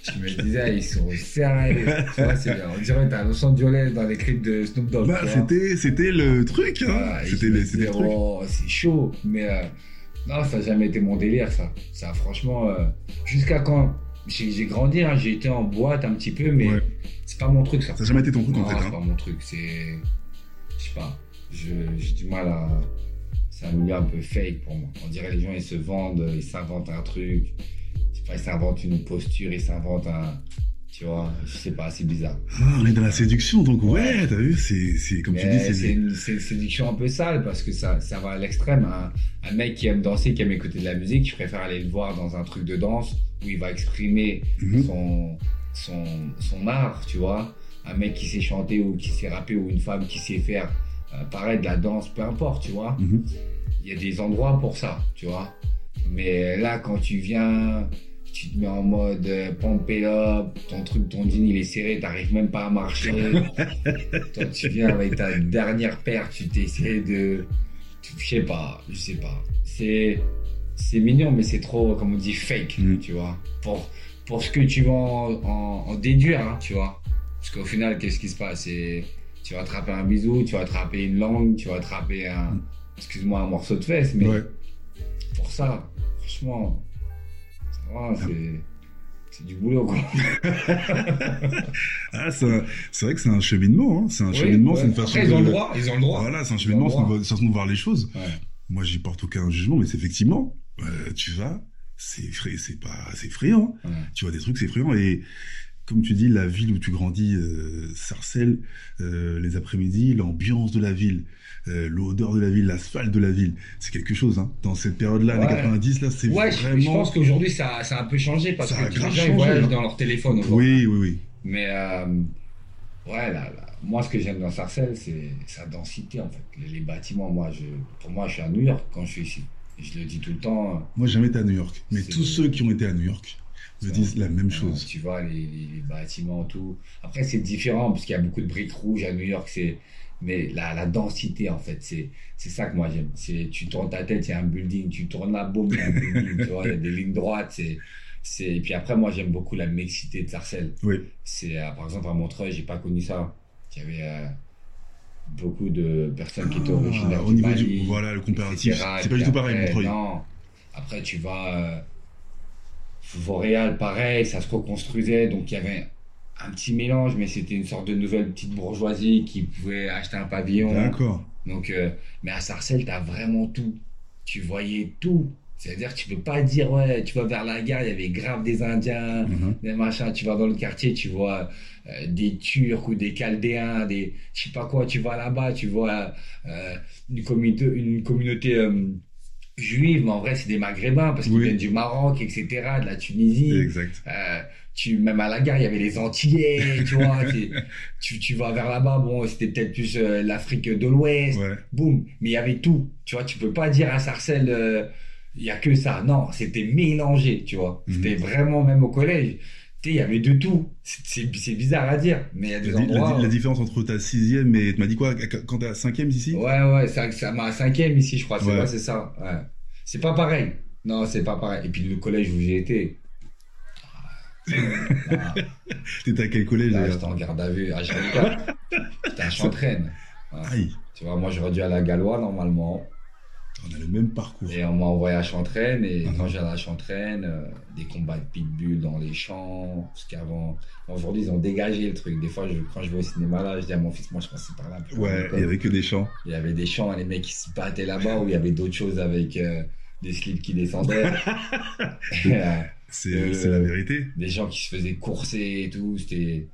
Speaker 6: Je me disais, ah, ils sont sérieux. Tu vois, c'est, on dirait à Los Angeles dans les clips de Snoop Dogg.
Speaker 1: Bah, c'était, c'était le truc, hein.
Speaker 6: Voilà,
Speaker 1: c'était le truc.
Speaker 6: oh, c'est chaud. Mais euh, non, ça n'a jamais été mon délire, ça. Ça, franchement, euh, jusqu'à quand? J'ai, grandi, hein, j'ai été en boîte un petit peu, mais
Speaker 1: Ouais.
Speaker 6: c'est pas mon truc, ça.
Speaker 1: Ça n'a jamais été ton truc, en
Speaker 6: Non,
Speaker 1: fait,
Speaker 6: c'est
Speaker 1: hein.
Speaker 6: pas mon truc. C'est. Je sais pas. J'ai du mal à. C'est un milieu un peu fake pour moi. On dirait les gens, ils se vendent, ils s'inventent un truc. Je sais pas, ils s'inventent une posture, ils s'inventent un. Tu vois, je sais pas, c'est bizarre.
Speaker 1: Ah, on est dans la séduction, donc ouais,
Speaker 6: Ouais.
Speaker 1: t'as vu, c'est, c'est, comme tu dis, c'est,
Speaker 6: une, une séduction un peu sale parce que ça, ça va à l'extrême. Un, un mec qui aime danser, qui aime écouter de la musique, je préfère aller le voir dans un truc de danse où il va exprimer
Speaker 1: Mhm.
Speaker 6: son, son, son art, tu vois. Un mec qui sait chanter ou qui sait rapper ou une femme qui sait faire euh, pareil de la danse, peu importe, tu vois.
Speaker 1: Mhm.
Speaker 6: Il y a des endroits pour ça, tu vois. Mais là, quand tu viens, tu te mets en mode euh, pump it up, ton truc, ton jean il est serré, t'arrives même pas à marcher. Toi, tu viens avec ta dernière paire, tu t'essaies de. Je sais pas, je sais pas. C'est. C'est mignon, mais c'est trop, comme on dit, fake,
Speaker 1: Mhm.
Speaker 6: tu vois. Pour, pour ce que tu vas en, en- en déduire, hein, tu vois. Parce qu'au final, qu'est-ce qui se passe? C'est- Tu vas attraper un bisou, tu vas attraper une langue, tu vas attraper un. Excuse-moi, un morceau de fesse, mais
Speaker 1: Ouais.
Speaker 6: pour ça, franchement, va, c'est. C'est du boulot, quoi.
Speaker 1: Ah, c'est vrai que c'est un cheminement, hein. C'est un
Speaker 6: Oui,
Speaker 1: cheminement,
Speaker 6: ouais.
Speaker 1: c'est une façon
Speaker 6: Après, ils ont
Speaker 1: de-
Speaker 6: le droit, ils ont le droit.
Speaker 1: Voilà, c'est un cheminement, c'est une façon de voir les choses.
Speaker 6: Ouais.
Speaker 1: Moi, j'y porte aucun jugement, mais c'est effectivement, euh, tu vas, c'est effrayant, c'est pas, c'est effrayant.
Speaker 6: Ouais.
Speaker 1: Tu vois des trucs, c'est effrayant. Et comme tu dis, la ville où tu grandis, euh, Sarcelles, euh, les après-midi, l'ambiance de la ville, euh, l'odeur de la ville, l'asphalte de la ville, c'est quelque chose. Hein. Dans cette période-là,
Speaker 6: Ouais.
Speaker 1: des 90, là, c'est
Speaker 6: Ouais, je-
Speaker 1: vraiment.
Speaker 6: je pense qu'aujourd'hui, ça, ça a un peu changé parce
Speaker 1: Ça
Speaker 6: que tous les gens voyagent
Speaker 1: hein.
Speaker 6: dans leur téléphone.
Speaker 1: Oui, oui, oui.
Speaker 6: Mais euh, ouais, là, là, moi, ce que j'aime dans Sarcelles, c'est sa densité en fait. Les, les bâtiments, moi, je, pour moi, je suis à New York quand je suis ici. Je le dis tout le temps.
Speaker 1: Moi, j'ai jamais été à New York, mais tous ceux qui ont été à New York me disent la même
Speaker 6: euh,
Speaker 1: chose.
Speaker 6: tu vois, les, bâtiments, tout. Après, c'est différent parce qu'il y a beaucoup de briques rouges à New York. C'est mais la, la densité, en fait, c'est c'est ça que moi j'aime. C'est tu tournes ta tête, il y a un building, tu tournes la bombe, il y a un building, tu vois, il y a des lignes droites. C'est c'est et puis après, moi, j'aime beaucoup la mixité de Sarcelles.
Speaker 1: Oui.
Speaker 6: C'est euh, par exemple à Montreuil, j'ai pas connu ça. Il y avait euh, beaucoup de personnes qui étaient
Speaker 1: Ah,
Speaker 6: originaires
Speaker 1: au
Speaker 6: du
Speaker 1: niveau
Speaker 6: Mali,
Speaker 1: du, voilà, le comparatif, c'est pas du tout pareil, Montreuil.
Speaker 6: Non. Après, tu vas. Vauréal, pareil, ça se reconstruisait. Donc, il y avait un petit mélange, mais c'était une sorte de nouvelle petite bourgeoisie qui pouvait acheter un pavillon.
Speaker 1: D'accord.
Speaker 6: Donc, euh, mais à Sarcelles, tu as vraiment tout. Tu voyais tout. C'est-à-dire tu peux pas dire, ouais, tu vas vers la gare, il y avait grave des Indiens,
Speaker 1: Mhm.
Speaker 6: des machins. Tu vas dans le quartier, tu vois euh, des Turcs ou des Chaldéens, des je sais pas quoi. Tu vas là-bas, tu vois euh, une communauté, une communauté euh, juive, mais en vrai, c'est des Maghrébins parce qu'ils
Speaker 1: Oui.
Speaker 6: viennent du Maroc, etc., de la Tunisie.
Speaker 1: Exact.
Speaker 6: Euh, tu, même à la gare, il y avait les Antillais, tu vois. tu, tu vas vers là-bas, bon, c'était peut-être plus euh, l'Afrique de l'Ouest
Speaker 1: Ouais.
Speaker 6: boum, mais il y avait tout. Tu vois, tu peux pas dire à Sarcelles, euh, il y a que ça. Non, c'était mélangé, tu vois.
Speaker 1: Mhm.
Speaker 6: C'était vraiment, même au collège, il y avait de tout. C'est- bizarre à dire, mais il y a des
Speaker 1: La, la
Speaker 6: endroits.
Speaker 1: di- la différence entre ta sixième et tu m'as dit quoi quand t'es à cinquième ici
Speaker 6: Ouais, ouais, ça, ça m'a cinquième ici, je crois. C'est
Speaker 1: Ouais.
Speaker 6: ouais, c'est ça. Ouais. C'est pas pareil. Non, c'est pas pareil. Et puis le collège où j'ai été. Ah,
Speaker 1: T'étais à quel collège
Speaker 6: là, j'étais en garde à vue à H24. J'étais à Chantraine.
Speaker 1: Aïe,
Speaker 6: Tu vois, moi j'aurais dû aller à Gallois normalement.
Speaker 1: On a le même parcours.
Speaker 6: Et on m'a envoyé à Chantraine, et
Speaker 1: Mhm.
Speaker 6: quand j'allais à Chantraine, euh, des combats de pitbull dans les champs, parce qu'avant, aujourd'hui ils ont dégagé le truc. Des fois, je- quand je vais au cinéma là, je dis à mon fils, moi je passais par là.
Speaker 1: Ouais, il y avait que des champs.
Speaker 6: Il y avait des champs, les mecs qui se battaient là-bas, où il y avait d'autres choses avec euh, des slips qui descendaient. Euh,
Speaker 1: C'est
Speaker 6: Euh,
Speaker 1: la vérité.
Speaker 6: des gens qui se faisaient courser et tout, c'était...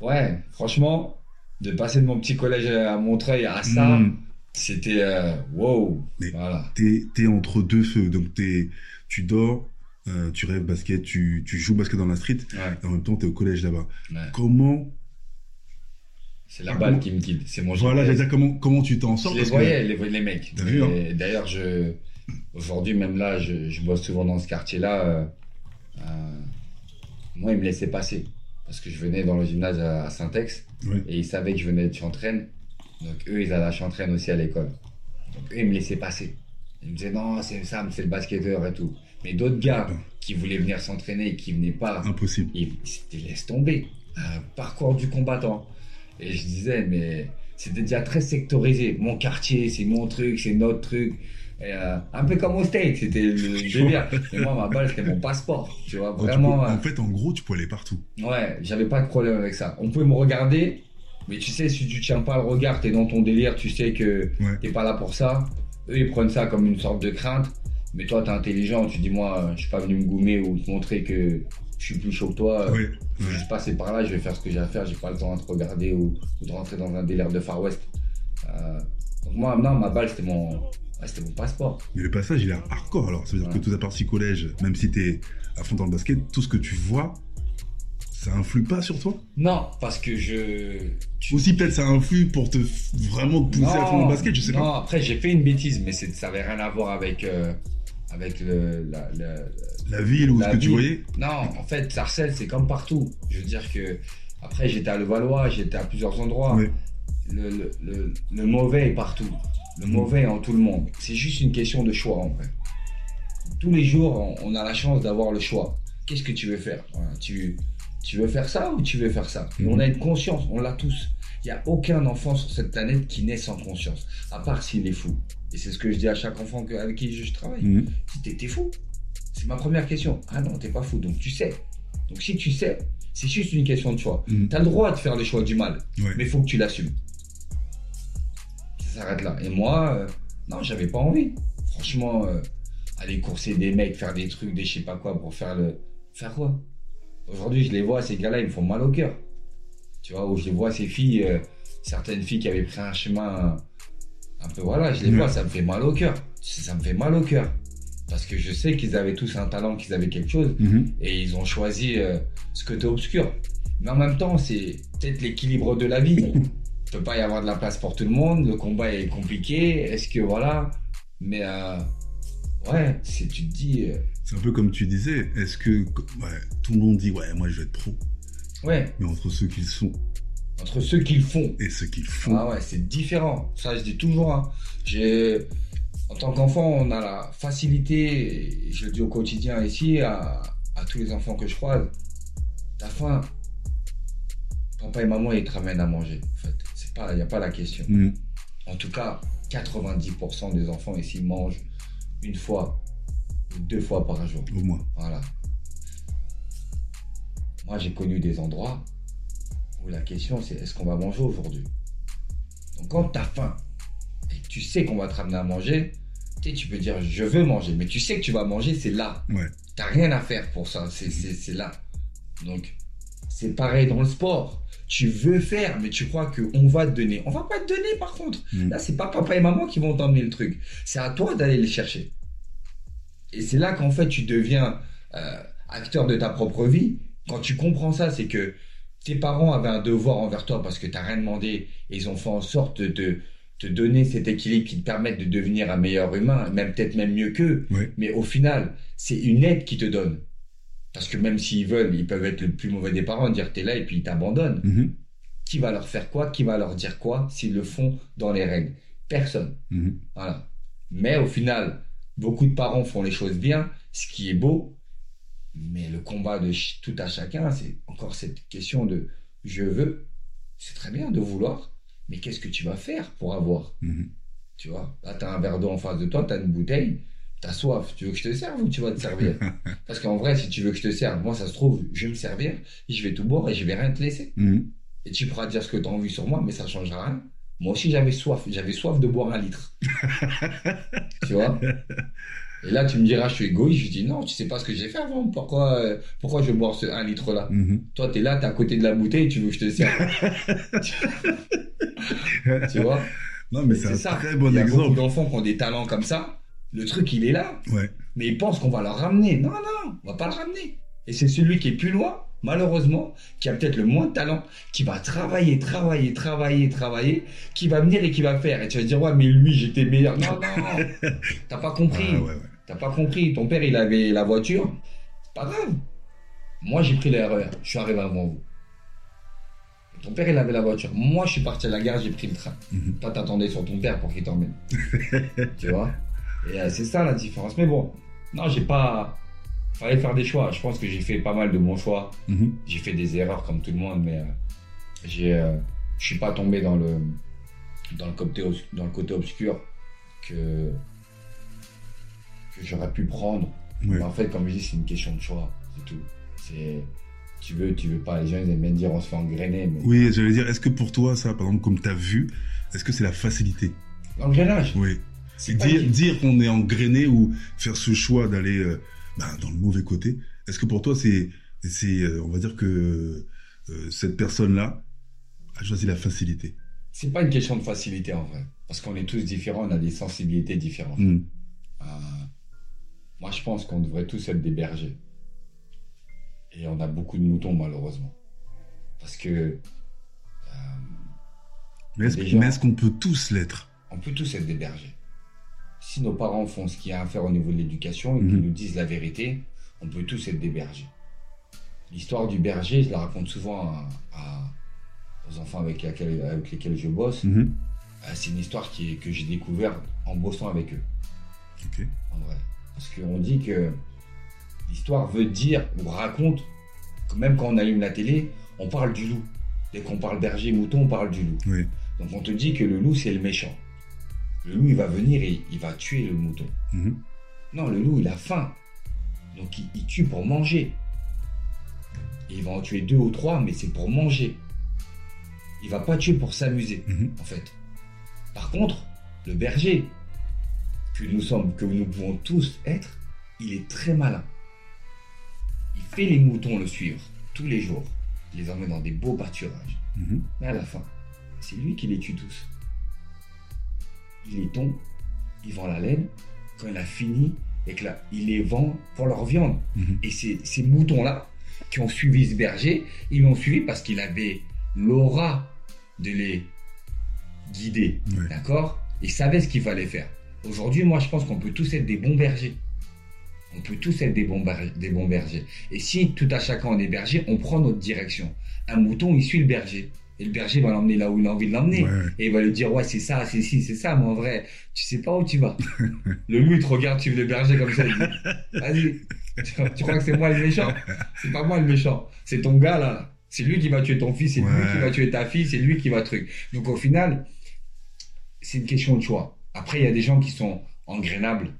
Speaker 6: Ouais, franchement, de passer de mon petit collège à Montreuil à ça,
Speaker 1: Mm.
Speaker 6: C'était... euh, wow
Speaker 1: Mais-
Speaker 6: Voilà.
Speaker 1: T'es entre deux feux, donc t'es tu dors, euh, tu rêves basket, tu, tu joues basket dans la street,
Speaker 6: Ouais,
Speaker 1: et en même temps t'es au collège là-bas.
Speaker 6: ouais.
Speaker 1: Comment
Speaker 6: C'est la balle qui me quitte, c'est mon
Speaker 1: voilà, j'allais dire comment comment tu t'en sors?
Speaker 6: Je les
Speaker 1: que-
Speaker 6: voyais, les, les mecs.
Speaker 1: Hein?
Speaker 6: D'ailleurs, je aujourd'hui, même là, je, je bosse souvent dans ce quartier-là. euh, moi, ils me laissaient passer. Parce que je venais dans le gymnase à, à Saint-Ex
Speaker 1: Ouais.
Speaker 6: et ils savaient que je venais de Chantraine. Donc, eux, ils allaient à Chantraine aussi à l'école. Donc, eux, ils me laissaient passer. Ils me disaient non, c'est Sam, c'est le basketteur et tout. Mais d'autres gars qui voulaient venir s'entraîner et qui venaient pas,
Speaker 1: Impossible.
Speaker 6: il te laisse tomber. Un parcours du combattant. Et je disais, mais c'était déjà très sectorisé. Mon quartier, c'est mon truc, c'est notre truc. Et, euh, un peu comme au State, c'était le délire. Et moi, ma balle, c'était mon passeport. Tu vois, vraiment.
Speaker 1: peux-
Speaker 6: euh,
Speaker 1: en fait, en gros, tu peux aller partout.
Speaker 6: Ouais, j'avais pas de problème avec ça. On pouvait me regarder, mais tu sais, si tu tiens pas le regard, t'es dans ton délire, tu sais que
Speaker 1: Ouais.
Speaker 6: t'es pas là pour ça. Eux, ils prennent ça comme une sorte de crainte. Mais toi, t'es intelligent, tu dis, moi, je suis pas venu me goumer ou te montrer que je suis plus chaud que toi.
Speaker 1: Ouais.
Speaker 6: Je vais juste passer par là, je vais faire ce que j'ai à faire, j'ai pas le temps de te regarder ou, ou de rentrer dans un délire de Far West. Euh, donc moi, non, ma balle, c'était mon, c'était mon passeport.
Speaker 1: Mais le passage, il est hardcore alors. Ça veut dire
Speaker 6: Ouais.
Speaker 1: que toute la partie collège, même si t'es à fond dans le basket, tout ce que tu vois, ça influe pas sur toi
Speaker 6: Non, parce que je... tu-
Speaker 1: Aussi, peut-être ça influe pour te vraiment te pousser à fond le basket, je sais
Speaker 6: non,
Speaker 1: pas.
Speaker 6: après, j'ai fait une bêtise, mais ça avait rien à voir avec, euh, avec le, la, la-
Speaker 1: La ville ou ce que tu voyais
Speaker 6: Non, en fait, Sarcelles, c'est comme partout. Je veux dire que... Après, j'étais à Levallois, j'étais à plusieurs endroits. Le, le, le, le mauvais est partout. Le
Speaker 1: Mhm.
Speaker 6: mauvais est en tout le monde. C'est juste une question de choix en vrai. Tous les jours, on, on a la chance d'avoir le choix. Qu'est-ce que tu veux faire? Voilà, tu, tu veux faire ça ou tu veux faire ça Et
Speaker 1: Mhm.
Speaker 6: on a une conscience, on l'a tous. Il n'y a aucun enfant sur cette planète qui naît sans conscience, à part s'il est fou. Et c'est ce que je dis à chaque enfant que- avec qui je travaille.
Speaker 1: Mhm.
Speaker 6: Si fou C'est ma première question. Ah non, t'es pas fou, donc tu sais. Donc si tu sais, c'est juste une question de choix.
Speaker 1: Mhm.
Speaker 6: T'as le droit de faire le choix du mal
Speaker 1: Ouais.
Speaker 6: mais il faut que tu l'assumes. Ça s'arrête là. Et moi, euh, non, j'avais pas envie. Franchement, euh, aller courser des mecs, faire des trucs, des je sais pas quoi pour faire le. Faire quoi? Aujourd'hui, je les vois, ces gars-là, ils me font mal au cœur. Tu vois, où je les vois, ces filles, euh, certaines filles qui avaient pris un chemin un peu, voilà, je les
Speaker 1: Ouais.
Speaker 6: vois, ça me fait mal au cœur. Ça me fait mal au cœur. Parce que je sais qu'ils avaient tous un talent, qu'ils avaient quelque chose
Speaker 1: Mhm.
Speaker 6: et ils ont choisi euh, ce côté obscur. Mais en même temps, c'est peut-être l'équilibre de la vie. Il peut pas y avoir de la place pour tout le monde, le combat est compliqué, est-ce que voilà. Mais euh, ouais, tu te dis, euh,
Speaker 1: C'est un peu comme tu disais, est-ce que ouais, tout le monde dit ouais, moi je vais être pro,
Speaker 6: ouais,
Speaker 1: mais entre ceux qui le sont
Speaker 6: entre ceux qui le font,
Speaker 1: et ceux qui le font,
Speaker 6: ah ouais, c'est différent. Ça, je dis toujours. hein. J'ai, en tant qu'enfant, on a la facilité, et je le dis au quotidien ici, à, à tous les enfants que je croise. T'as faim, papa et maman ils te ramènent à manger. En fait, c'est pas, y a pas la question.
Speaker 1: Mhm.
Speaker 6: En tout cas, 90% des enfants ici mangent une fois deux fois par jour.
Speaker 1: au moins.
Speaker 6: Voilà. Moi, j'ai connu des endroits où la question c'est est-ce qu'on va manger aujourd'hui? Donc, quand tu as faim et que tu sais qu'on va te ramener à manger, tu sais, tu peux dire je veux manger, mais tu sais que tu vas manger, c'est là.
Speaker 1: Ouais.
Speaker 6: T'as rien à faire pour ça, c'est c'est là. Donc, c'est pareil dans le sport. Tu veux faire, mais tu crois qu'on va te donner. On va pas te donner par contre.
Speaker 1: Mhm.
Speaker 6: Là, c'est pas papa et maman qui vont t'emmener le truc. C'est à toi d'aller les chercher. Et c'est là qu'en fait, tu deviens euh, acteur de ta propre vie. Quand tu comprends ça, c'est que tes parents avaient un devoir envers toi parce que t'as rien demandé et ils ont fait en sorte de te, donner cet équilibre qui te permette de devenir un meilleur humain, même peut-être même mieux qu'eux. Mais au final, c'est une aide qu'ils te donnent. Parce que même s'ils veulent, ils peuvent être le plus mauvais des parents, dire t'es là et puis ils t'abandonnent.
Speaker 1: Mhm.
Speaker 6: Qui va leur faire quoi? Qui va leur dire quoi s'ils le font dans les règles? Personne.
Speaker 1: Mhm.
Speaker 6: Voilà. Mais au final, beaucoup de parents font les choses bien, ce qui est beau. Mais le combat de tout à chacun, c'est encore cette question de je veux. C'est très bien de vouloir, mais qu'est-ce que tu vas faire pour avoir?
Speaker 1: Mhm.
Speaker 6: Tu vois, là, tu as un verre d'eau en face de toi, tu as une bouteille, tu as soif. Tu veux que je te serve ou tu vas te servir? Parce qu'en vrai, si tu veux que je te serve, moi, ça se trouve, je vais me servir, et je vais tout boire et je vais rien te laisser.
Speaker 1: Mhm.
Speaker 6: Et tu pourras dire ce que tu as envie sur moi, mais ça ne changera rien. Moi aussi, j'avais soif. J'avais soif de boire un litre. tu vois? Et là, tu me diras, je suis égoïste. Je dis, non, tu sais pas ce que j'ai fait avant. Pourquoi, euh, pourquoi je vais boire ce un litre-là?
Speaker 1: Mhm.
Speaker 6: Toi, tu es là, tu es à côté de la bouteille, tu veux que je te serve. tu vois?
Speaker 1: Non, mais c'est un
Speaker 6: ça.
Speaker 1: très bon
Speaker 6: Il y a beaucoup
Speaker 1: exemple.
Speaker 6: d'enfants qui ont des talents comme ça. Le truc, il est là.
Speaker 1: Ouais.
Speaker 6: Mais ils pensent qu'on va leur ramener. Non, non, on va pas le ramener. Et c'est celui qui est plus loin, malheureusement, qui a peut-être le moins de talent, qui va travailler, travailler, travailler, travailler, qui va venir et qui va faire. Et tu vas dire, ouais, mais lui, j'étais meilleur. Non, non, t'as pas compris.
Speaker 1: Ah, ouais, ouais.
Speaker 6: T'as pas compris. Ton père, il avait la voiture. C'est pas grave. Moi, j'ai pris l'erreur. Je suis arrivé avant vous. Ton père, il avait la voiture. Moi, je suis parti à la gare, j'ai pris le train.
Speaker 1: Mhm.
Speaker 6: Toi, t'attendais sur ton père pour qu'il t'emmène. tu vois? Et euh, c'est ça la différence. Mais bon, non, j'ai pas. Fallait faire des choix. Je pense que j'ai fait pas mal de bons choix.
Speaker 1: Mhm.
Speaker 6: J'ai fait des erreurs comme tout le monde, mais euh, j'ai, euh, je suis pas tombé dans le dans le côté dans le côté obscur que que j'aurais pu prendre. Mais en fait, comme je dis, c'est une question de choix, c'est tout. C'est tu veux, tu veux pas. Les gens ils aiment bien dire on se fait engrainer, mais
Speaker 1: Oui, j'allais dire, est-ce que pour toi, ça, par exemple, comme tu as vu, est-ce que c'est la facilité?
Speaker 6: L'engrenage.
Speaker 1: Oui.
Speaker 6: C'est
Speaker 1: Dire, dire qu'on est engrainé ou faire ce choix d'aller euh, bah, dans le mauvais côté, est-ce que pour toi, c'est, c'est euh, on va dire que euh, cette personne-là a choisi la facilité?
Speaker 6: C'est pas une question de facilité en vrai, parce qu'on est tous différents, on a des sensibilités différentes.
Speaker 1: Mhm.
Speaker 6: Euh, moi, je pense qu'on devrait tous être des bergers. Et on a beaucoup de moutons, malheureusement. Parce que euh,
Speaker 1: Mais est-ce,
Speaker 6: Des gens-
Speaker 1: mais est-ce qu'on peut tous l'être?
Speaker 6: On peut tous être des bergers. Si nos parents font ce qu'il y a à faire au niveau de l'éducation et qu'ils
Speaker 1: Mhm.
Speaker 6: nous disent la vérité, on peut tous être des bergers. L'histoire du berger, je la raconte souvent à- à- aux enfants avec, laquelle- avec lesquels je bosse.
Speaker 1: Mhm.
Speaker 6: Euh, C'est une histoire qui est- que j'ai découverte en bossant avec eux.
Speaker 1: Ok.
Speaker 6: en vrai. Parce qu'on dit que l'histoire veut dire ou raconte que même quand on allume la télé, on parle du loup. Dès qu'on parle berger mouton, on parle du loup.
Speaker 1: Oui.
Speaker 6: Donc on te dit que le loup, c'est le méchant. Le loup, il va venir et il va tuer le mouton.
Speaker 1: Mhm.
Speaker 6: Non, le loup, il a faim. Donc il, il tue pour manger. Et il va en tuer deux ou trois, mais c'est pour manger. Il va pas tuer pour s'amuser
Speaker 1: Mhm.
Speaker 6: en fait. Par contre, le berger, que nous sommes, que nous pouvons tous être, il est très malin. Il fait les moutons le suivre tous les jours. Il les emmène dans des beaux pâturages.
Speaker 1: Mhm.
Speaker 6: Mais à la fin, c'est lui qui les tue tous. Il les tombe, il vend la laine. Quand il a fini, et que là, il les vend pour leur viande.
Speaker 1: Mhm.
Speaker 6: Et ces, ces moutons-là, qui ont suivi ce berger, ils l'ont suivi parce qu'il avait l'aura de les guider. D'accord? Il savait ce qu'il fallait faire. Aujourd'hui, moi, je pense qu'on peut tous être des bons bergers. On peut tous être des bons, ber- des bons bergers. Et si tout à chacun on est berger, on prend notre direction. Un mouton, il suit le berger. Et le berger va l'emmener là où il a envie de l'emmener.
Speaker 1: Ouais.
Speaker 6: Et il va lui dire, ouais, c'est ça, c'est ci, c'est ça. Mais en vrai, tu sais pas où tu vas. le mute regarde suivre le berger comme ça. Il dit, vas-y. Tu, tu crois que c'est moi le méchant? C'est pas moi le méchant. C'est ton gars là. C'est lui qui va tuer ton fils, c'est lui qui va tuer ta fille, c'est lui qui va truc. Donc au final, c'est une question de choix. Après, il y a des gens qui sont engrainables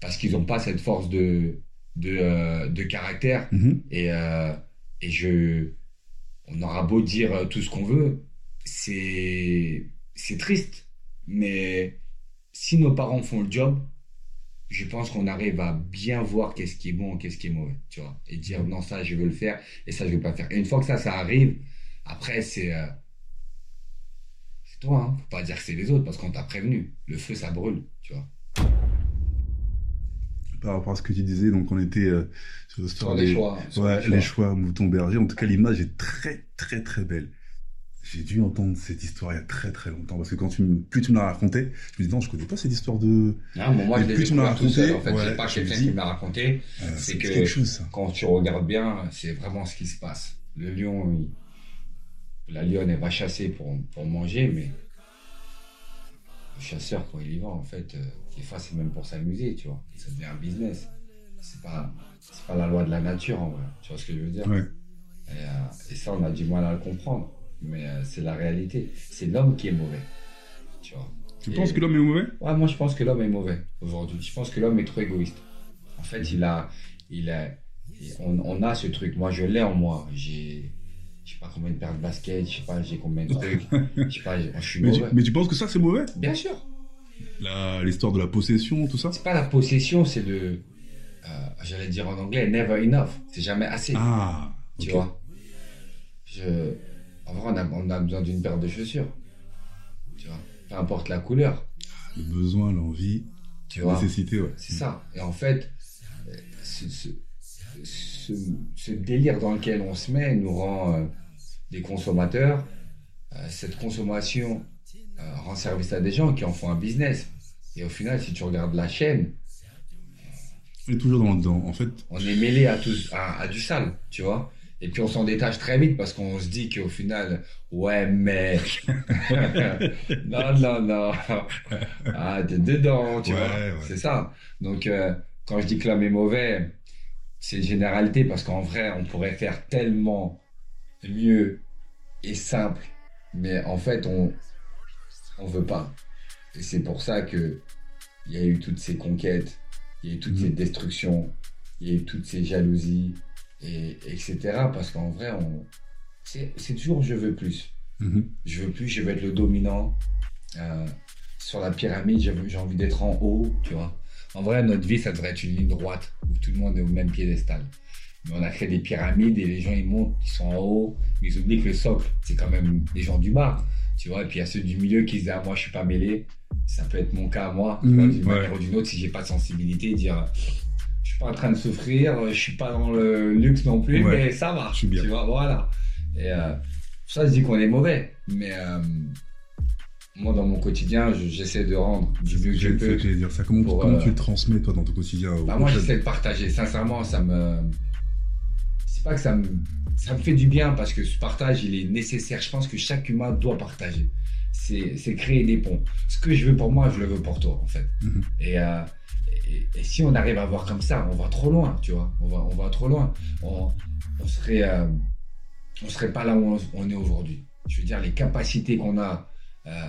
Speaker 6: parce qu'ils n'ont pas cette force de, de, euh, de caractère.
Speaker 1: Mhm.
Speaker 6: Et, euh, et je, on aura beau dire euh, tout ce qu'on veut, c'est, c'est triste. Mais si nos parents font le job, je pense qu'on arrive à bien voir qu'est-ce qui est bon, qu'est-ce qui est mauvais, tu vois. Et dire non, ça, je veux le faire et ça, je veux pas faire. Et une fois que ça, ça arrive, après, c'est, euh, c'est toi, hein. Faut pas dire que c'est les autres parce qu'on t'a prévenu. Le feu, ça brûle, tu vois.
Speaker 1: Par rapport à ce que tu disais, donc on était euh, sur
Speaker 6: Sur les
Speaker 1: des
Speaker 6: choix. sur
Speaker 1: ouais,
Speaker 6: les
Speaker 1: les
Speaker 6: choix.
Speaker 1: choix mouton berger. En tout cas, l'image est très très très belle. J'ai dû entendre cette histoire il y a très très longtemps parce que quand tu me, plus tu me l'as raconté, je me dis non, je connais pas cette histoire de.
Speaker 6: Non, moi,
Speaker 1: Et
Speaker 6: je
Speaker 1: plus tu
Speaker 6: découvert tout seul. En
Speaker 1: raconté,
Speaker 6: fait,
Speaker 1: ouais,
Speaker 6: c'est pas quelqu'un
Speaker 1: me
Speaker 6: qui me l'a raconté.
Speaker 1: euh,
Speaker 6: C'est que-
Speaker 1: quelque chose ça.
Speaker 6: Quand tu regardes bien, c'est vraiment ce qui se passe. Le lion, il- la lionne, elle va chasser pour, pour manger, mais chasseur, quand il y va, en fait, euh, des fois, c'est même pour s'amuser, tu vois. Ça devient un business. C'est pas, pas la loi de la nature, en vrai. Tu vois ce que je veux dire?
Speaker 1: Ouais.
Speaker 6: et, euh, et ça, on a du mal à le comprendre. Mais euh, c'est la réalité. C'est l'homme qui est mauvais. Tu vois.
Speaker 1: Tu
Speaker 6: Et-
Speaker 1: penses que l'homme est mauvais?
Speaker 6: Ouais, moi je pense que l'homme est mauvais aujourd'hui. Je pense que l'homme est trop égoïste. En fait, il a, il a, on, on a ce truc. Moi, je l'ai en moi. J'ai, je sais pas combien de paires de baskets. Je sais pas, j'ai combien de trucs. Je sais pas, je suis
Speaker 1: mais tu,
Speaker 6: mauvais.
Speaker 1: mais tu penses que ça c'est mauvais?
Speaker 6: Bien sûr.
Speaker 1: L'histoire de la possession, tout ça?
Speaker 6: C'est pas la possession, c'est de, euh, j'allais dire en anglais, never enough. C'est jamais assez.
Speaker 1: Ah,
Speaker 6: tu vois? Je, en vrai, on a, on a besoin d'une paire de chaussures. Tu vois? Peu importe la couleur.
Speaker 1: Le besoin, l'envie, la
Speaker 6: vois?
Speaker 1: nécessité, ouais.
Speaker 6: C'est ça. Et en fait, euh, ce, ce, ce- ce délire dans lequel on se met nous rend euh, des consommateurs. Euh, cette consommation euh, rend service à des gens qui en font un business. Et au final, si tu regardes la chaîne,
Speaker 1: On est toujours dans, dans en fait,
Speaker 6: on est mêlé à, tout, à, à du sale, tu vois. Et puis on s'en détache très vite parce qu'on se dit qu'au final, ouais, mais. non, non, non. Ah, t'es dedans, tu
Speaker 1: Ouais,
Speaker 6: vois.
Speaker 1: ouais.
Speaker 6: C'est ça. Donc, euh, quand je dis que l'homme est mauvais, c'est une généralité parce qu'en vrai, on pourrait faire tellement mieux et simple. Mais en fait, on on veut pas. Et c'est pour ça que il y a eu toutes ces conquêtes, il y a eu toutes
Speaker 1: Mhm.
Speaker 6: ces destructions, il y a eu toutes ces jalousies, et, etc. Parce qu'en vrai, on, c'est, c'est toujours je veux plus.
Speaker 1: mhm.
Speaker 6: Je veux plus, je veux être le dominant. Euh, sur la pyramide, j'ai, j'ai envie d'être en haut, tu vois. En vrai, notre vie, ça devrait être une ligne droite où tout le monde est au même piédestal. Mais on a créé des pyramides et les gens, ils montent, ils sont en haut, mais ils oublient que le socle, c'est quand même les gens du bas, tu vois. Et puis il y a ceux du milieu qui se disent, ah, moi, je suis pas mêlé. Ça peut être mon cas moi,
Speaker 1: Mhm,
Speaker 6: d'une
Speaker 1: ouais.
Speaker 6: manière ou d'une autre, si j'ai pas de sensibilité, dire, je suis pas en train de souffrir, je suis pas dans le luxe non plus,
Speaker 1: Ouais.
Speaker 6: mais ça
Speaker 1: bien.
Speaker 6: Tu vois, voilà. Et euh, ça, je dis qu'on est mauvais. Mais euh, moi, dans mon quotidien, je- j'essaie de rendre du mieux que je peux.
Speaker 1: dire ça. Comment,
Speaker 6: Pour,
Speaker 1: comment
Speaker 6: euh,
Speaker 1: tu le transmets, toi, dans ton quotidien
Speaker 6: Bah, moi, j'essaie de partager. Sincèrement, ça me. C'est pas que ça me. Ça me fait du bien parce que ce partage, il est nécessaire. Je pense que chaque humain doit partager. C'est créer des ponts. Ce que je veux pour moi, je le veux pour toi, en fait.
Speaker 1: Mhm.
Speaker 6: Et, euh, et, et si on arrive à voir comme ça, on va trop loin, tu vois. On va, on va trop loin. On, on serait. euh, on serait pas là où on, on est aujourd'hui. Je veux dire, les capacités qu'on a euh,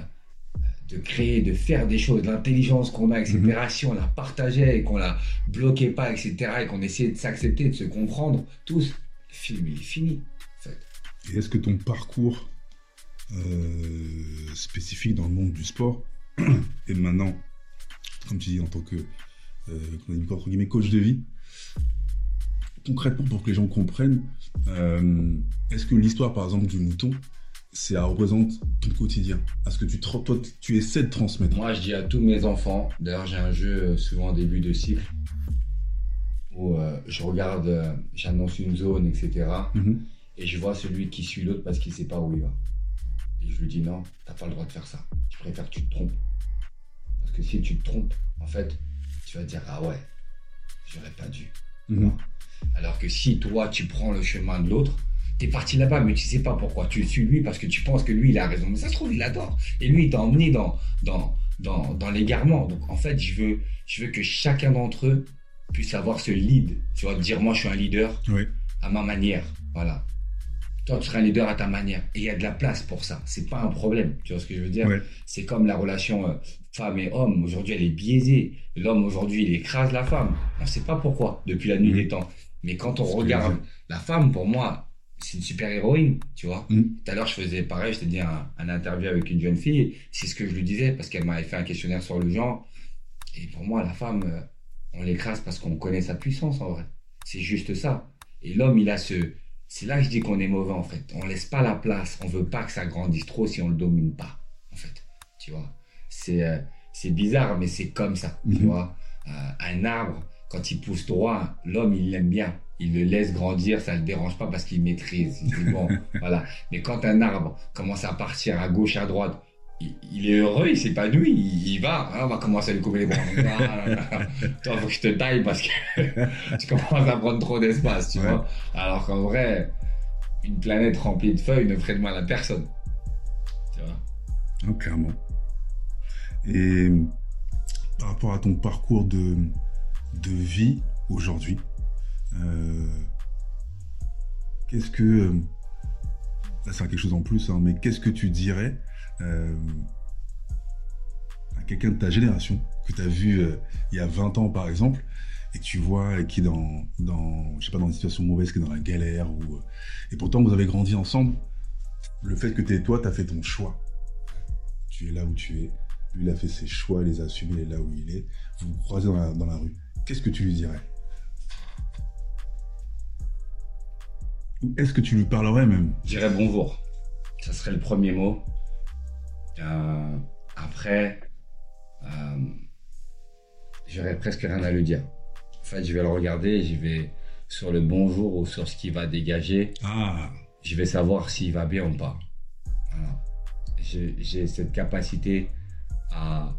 Speaker 6: de créer, de faire des choses, l'intelligence qu'on a, etc.
Speaker 1: Mhm.
Speaker 6: Si on la partageait et qu'on la bloquait pas, etc. et qu'on essayait de s'accepter, de se comprendre, tous, le film, il est fini, en fait.
Speaker 1: Et est-ce que ton parcours euh, spécifique dans le monde du sport et maintenant comme tu dis, en tant que, euh, coach de vie. Concrètement, pour que les gens comprennent, euh, est-ce que l'histoire, par exemple, du mouton, c'est à représente ton quotidien À ce que tu, tra- toi, tu essaies de transmettre
Speaker 6: Moi, je dis à tous mes enfants, d'ailleurs, j'ai un jeu euh, souvent en début de cycle où euh, je regarde, euh, j'annonce une zone, etc.
Speaker 1: Mhm.
Speaker 6: Et je vois celui qui suit l'autre parce qu'il sait pas où il va. Et je lui dis non, t'as pas le droit de faire ça. Je préfère que tu te trompes. Parce que si tu te trompes, en fait, tu vas te dire ah ouais, j'aurais pas dû.
Speaker 1: Mhm.
Speaker 6: Alors que si toi, tu prends le chemin de l'autre, t'es parti là-bas, mais tu sais pas pourquoi. Tu suis lui parce que tu penses que lui, il a raison. Mais ça se trouve, il adore. Et lui, il t'a emmené dans, dans, dans, dans l'égarement. Donc, en fait, je veux, je veux que chacun d'entre eux puisse avoir ce lead. Tu vois, dire, moi, je suis un leader
Speaker 1: Oui.
Speaker 6: à ma manière. Voilà. Toi, tu seras un leader à ta manière. Et il y a de la place pour ça. C'est pas un problème. Tu vois ce que je veux dire? C'est comme la relation euh, femme et homme. Aujourd'hui, elle est biaisée. L'homme, aujourd'hui, il écrase la femme. On ne sait pas pourquoi, depuis la nuit
Speaker 1: Mhm.
Speaker 6: des temps. Mais quand on regarde la femme, pour moi, c'est une super héroïne, tu vois.
Speaker 1: Mhm.
Speaker 6: Tout à l'heure, je faisais pareil, je t'ai dit un, un interview avec une jeune fille. C'est ce que je lui disais parce qu'elle m'avait fait un questionnaire sur le genre. Et pour moi, la femme, euh, on l'écrase parce qu'on connaît sa puissance, en vrai. C'est juste ça. Et l'homme, il a ce... C'est là que je dis qu'on est mauvais, en fait. On laisse pas la place. On veut pas que ça grandisse trop si on le domine pas, en fait. Tu vois. C'est euh, c'est bizarre, mais c'est comme ça, tu
Speaker 1: Mhm.
Speaker 6: vois. Euh, un arbre, quand il pousse droit, l'homme, il l'aime bien. Il le laisse grandir, ça le dérange pas parce qu'il maîtrise. Il dit bon, voilà. Mais quand un arbre commence à partir à gauche, à droite, il, il est heureux, il s'épanouit, il, il va. Ah, on va commencer à lui couper les branches. Ah. Toi, faut que je te taille parce que tu commences à prendre trop d'espace, tu
Speaker 1: Ouais.
Speaker 6: vois. Alors qu'en vrai, une planète remplie de feuilles ne ferait de mal à personne. Tu vois.
Speaker 1: Clairement. Et par rapport à ton parcours de, de vie aujourd'hui, euh, qu'est-ce que. euh, Là, c'est quelque chose en plus, hein, mais qu'est-ce que tu dirais euh, à quelqu'un de ta génération que tu as vu il y a 20 ans, par exemple, et que tu vois qui est dans, dans, je sais pas, dans une situation mauvaise, qui est dans la galère, ou, et pourtant vous avez grandi ensemble, le fait que t'es toi, tu as fait ton choix tu es là où tu es. Lui, il a fait ses choix, il les a assumés, il est là où il est. Vous vous croisez dans la rue. Qu'est-ce que tu lui dirais? Est-ce que tu lui parlerais même?
Speaker 6: Je dirais bonjour. Ça serait le premier mot. Euh, après, euh, j'aurais presque rien à lui dire. En fait, je vais le regarder je vais sur le bonjour ou sur ce qu'il va dégager.
Speaker 1: Ah,
Speaker 6: je vais savoir s'il va bien ou pas. Voilà. J'ai cette capacité à.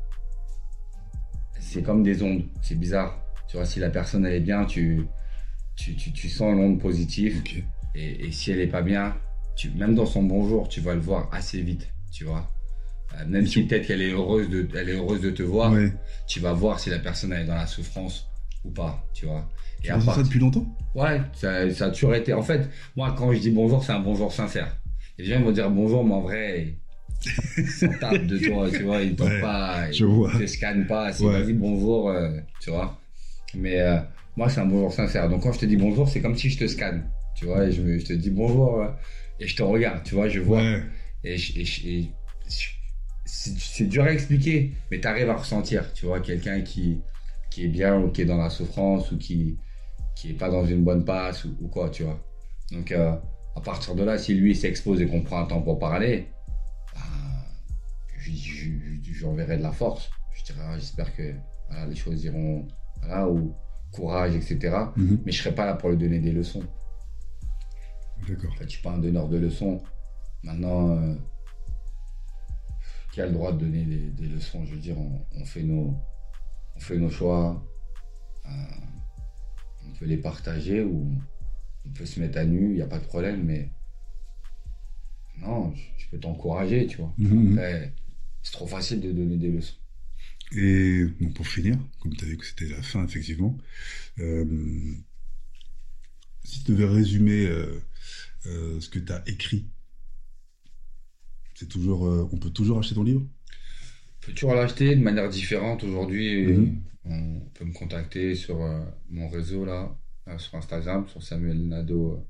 Speaker 6: C'est comme des ondes, c'est bizarre. Tu vois, si la personne elle est bien, tu, tu, tu, tu sens l'onde positive. Et, et si elle est pas bien, tu, même dans son bonjour, tu vas le voir assez vite, tu vois. Euh, même si peut-être qu'elle est heureuse de, elle est heureuse de te voir,
Speaker 1: Ouais.
Speaker 6: tu vas voir si la personne elle est dans la souffrance ou pas, tu vois. Et
Speaker 1: Tu ressens
Speaker 6: part-
Speaker 1: ça depuis longtemps?
Speaker 6: Ouais, ça, ça a toujours été. En fait, moi, quand je dis bonjour, c'est un bonjour sincère. Les gens vont dire bonjour, mais en vrai, ils tapent de toi, tu vois. Ils t'ont
Speaker 1: Ouais,
Speaker 6: pas,
Speaker 1: je
Speaker 6: ils
Speaker 1: vois.
Speaker 6: te scannent pas. C'est
Speaker 1: Ouais.
Speaker 6: vas-y, bonjour, euh, tu vois. Mais euh, moi, c'est un bonjour sincère. Donc, quand je te dis bonjour, c'est comme si je te scanne, tu vois. Et je, me- je te dis bonjour euh, et je te regarde, tu vois, je vois.
Speaker 1: Ouais.
Speaker 6: Et, je- et je- et je- c'est dur à expliquer, mais tu arrives à ressentir, tu vois, quelqu'un qui, qui est bien ou qui est dans la souffrance ou qui qui est pas dans une bonne passe ou, ou quoi, tu vois. Donc, euh, à partir de là, si lui s'expose et qu'on prend un temps pour parler, bah, je, je, je, je lui enverrai de la force. Je dirais, ah, j'espère que voilà, les choses iront, voilà, ou courage, etc.
Speaker 1: Mhm.
Speaker 6: Mais je serai pas là pour lui donner des leçons.
Speaker 1: D'accord.
Speaker 6: En fait, je suis pas un donneur de leçons. Maintenant, euh, qui a le droit de donner des, des leçons? Je veux dire, on, on fait nos, on fait nos choix. euh, on peut les partager ou on peut se mettre à nu, il n'y a pas de problème, mais non, je, je peux t'encourager, tu vois.
Speaker 1: Mhm.
Speaker 6: Après, c'est trop facile de donner des leçons.
Speaker 1: Et bon, pour finir, comme tu as vu que c'était la fin, effectivement, euh, si tu devais résumer euh, euh, ce que tu as écrit, c'est toujours, euh, on peut toujours acheter ton livre?
Speaker 6: On peut toujours l'acheter de manière différente aujourd'hui.
Speaker 1: Mhm.
Speaker 6: On peut me contacter sur euh, mon réseau là, sur Instagram, sur Samuel Nado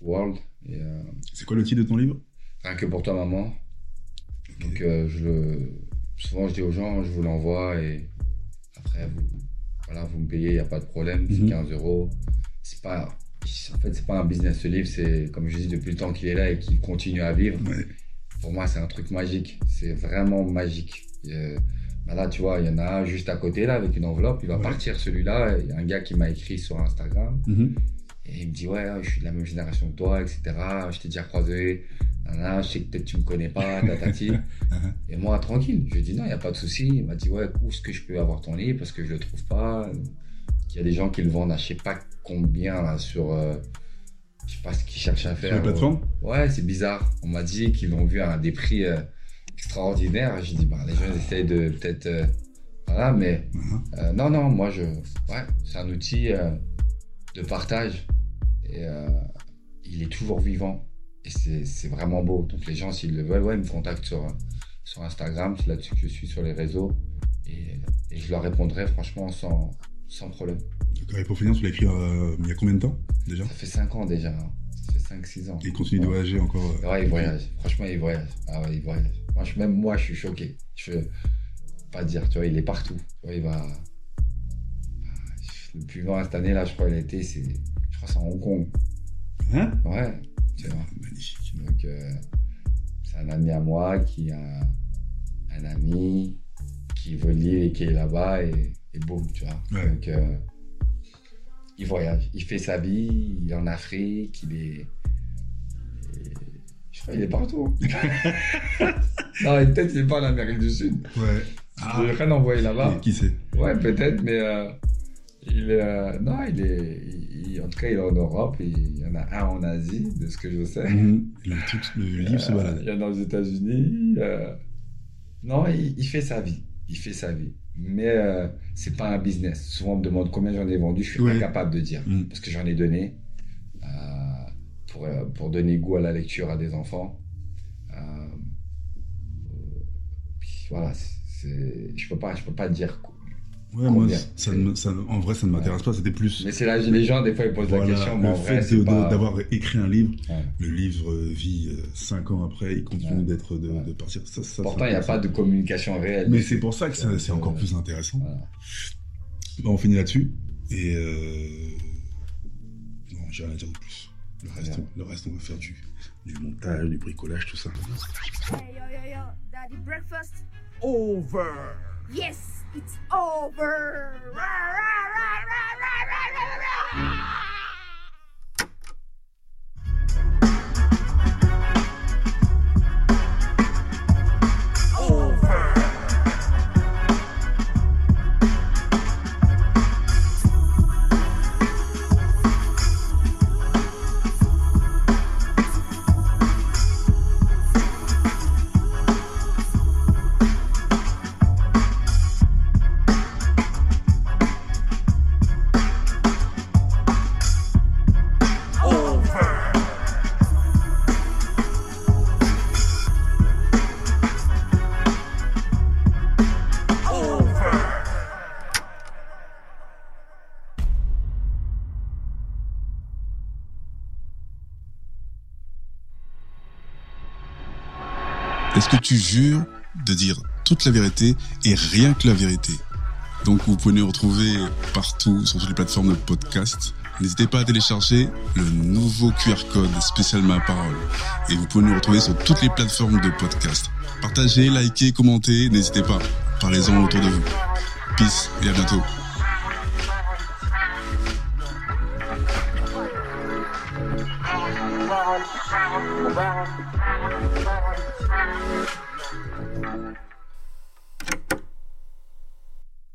Speaker 6: World. Et,
Speaker 1: C'est quoi le titre de ton livre?
Speaker 6: Rien que pour toi, maman. Donc, je le- souvent, je dis aux gens, je vous l'envoie et Après, vous, voilà, vous me payez, il n'y a pas de problème, c'est
Speaker 1: Mhm.
Speaker 6: 15 euros. C'est pas, en fait, c'est pas un business. Ce livre, c'est, comme je dis, depuis le temps qu'il est là et qu'il continue à vivre.
Speaker 1: Ouais.
Speaker 6: Pour moi, c'est un truc magique. C'est vraiment magique. Euh, bah là, tu vois, il y en a un juste à côté, là, avec une enveloppe. Il va
Speaker 1: Ouais.
Speaker 6: partir, celui-là. Il y a un gars qui m'a écrit sur Instagram.
Speaker 1: Mhm.
Speaker 6: Et il me dit, ouais, je suis de la même génération que toi, etc. Je t'ai déjà croisé. Nanana, je sais que peut-être tu me connais pas, tatati. et moi, tranquille. Je lui ai dit, non, il n'y a pas de souci. Il m'a dit, ouais, où est-ce que je peux avoir ton livre? Parce que je le trouve pas. Il y a des gens qui le vendent à je sais pas combien, là, sur. euh, je sais pas ce qu'ils cherchent à faire.
Speaker 1: Sur la plateforme
Speaker 6: Ouais, c'est bizarre. On m'a dit qu'ils l'ont vu à des prix euh, extraordinaires. J'ai dit, bah, les gens essayent de peut-être. euh, voilà, mais. Euh, non, non, moi, je. Ouais, c'est un outil euh, de partage. Et euh, il est toujours vivant. Et c'est c'est vraiment beau. Donc, les gens, s'ils le veulent, ouais, ils me contactent sur, sur Instagram. C'est là-dessus que je suis sur les réseaux. Et, et je leur répondrai, franchement, sans, sans problème.
Speaker 1: D'accord. Et pour finir, tu l'as écrit euh, il y a combien de temps déjà?
Speaker 6: Ça fait 5 ans déjà. hein. Ça fait 5-6 ans.
Speaker 1: Et il continue de voyager encore. euh,
Speaker 6: Ouais, il voyage. Franchement, il voyage. Ah ouais, il voyage. Moi, je- même moi, je suis choqué. Je veux pas dire, tu vois, il est partout. Tu vois, il va. Le plus loin cette année, là, je crois, il a été, c'est. Je crois, c'est en Hong Kong.
Speaker 1: Hein?
Speaker 6: Ouais. Tu vois.
Speaker 1: Magnifique.
Speaker 6: Donc, euh, c'est un ami à moi qui a un ami qui veut lire et qui est là-bas et, et boum, tu vois.
Speaker 1: Ouais.
Speaker 6: Donc, euh, il voyage. Il fait sa vie, il est en Afrique, il est. et- Je crois qu'il est partout. non, et peut-être il est pas en Amérique du Sud.
Speaker 1: Ouais.
Speaker 6: Je vais rien envoyer là-bas.
Speaker 1: Qui sait
Speaker 6: Ouais, peut-être, mais euh, il est. euh, non, il est. il- en tout cas, il est en Europe et il y en a un en Asie, de ce que je sais.
Speaker 1: Mhm. le, truc, le livre se balade.
Speaker 6: Il y en a aux États-Unis. euh, Non, il, il fait sa vie. Il fait sa vie. Mais euh, c'est pas un business. Souvent, on me demande combien j'en ai vendu. Je suis
Speaker 1: Ouais.
Speaker 6: incapable de dire.
Speaker 1: Mhm.
Speaker 6: Parce que j'en ai donné euh, pour, euh, pour donner goût à la lecture à des enfants. Euh, puis voilà, je peux pas, je peux pas dire.
Speaker 1: Ouais, moi, ça, ça- en vrai, ça ne m'intéresse pas. C'était plus
Speaker 6: Mais c'est là, les gens, des fois, ils posent
Speaker 1: voilà,
Speaker 6: la question. Mais
Speaker 1: le
Speaker 6: en
Speaker 1: fait
Speaker 6: pas-
Speaker 1: d'avoir écrit un livre.
Speaker 6: Ouais.
Speaker 1: Le livre euh, vit euh, cinq ans après, il continue
Speaker 6: Ouais.
Speaker 1: d'être de,
Speaker 6: Ouais.
Speaker 1: de partir. Ça, ça,
Speaker 6: Pourtant, il n'y a pas de communication réelle.
Speaker 1: Mais c'est pour ça que c'est encore
Speaker 6: euh,
Speaker 1: plus intéressant.
Speaker 6: Voilà.
Speaker 1: Bon, on finit là-dessus. Et euh... non, j'ai rien à dire de plus. Le reste,
Speaker 6: Bien.
Speaker 1: le reste, on va faire du, du montage, du bricolage, tout ça.
Speaker 7: Hey, yo, yo, yo, daddy breakfast?
Speaker 8: Over.
Speaker 7: Yes, it's over! Rah, rah, rah,
Speaker 3: tu jures de dire toute la vérité et rien que la vérité Donc vous pouvez nous retrouver partout sur toutes les plateformes de podcast. N'hésitez pas à télécharger le nouveau QR code spécial Ma Parole. Et vous pouvez nous retrouver sur toutes les plateformes de podcast. Partagez, likez, commentez, n'hésitez pas. Parlez-en autour de vous. Peace et à bientôt.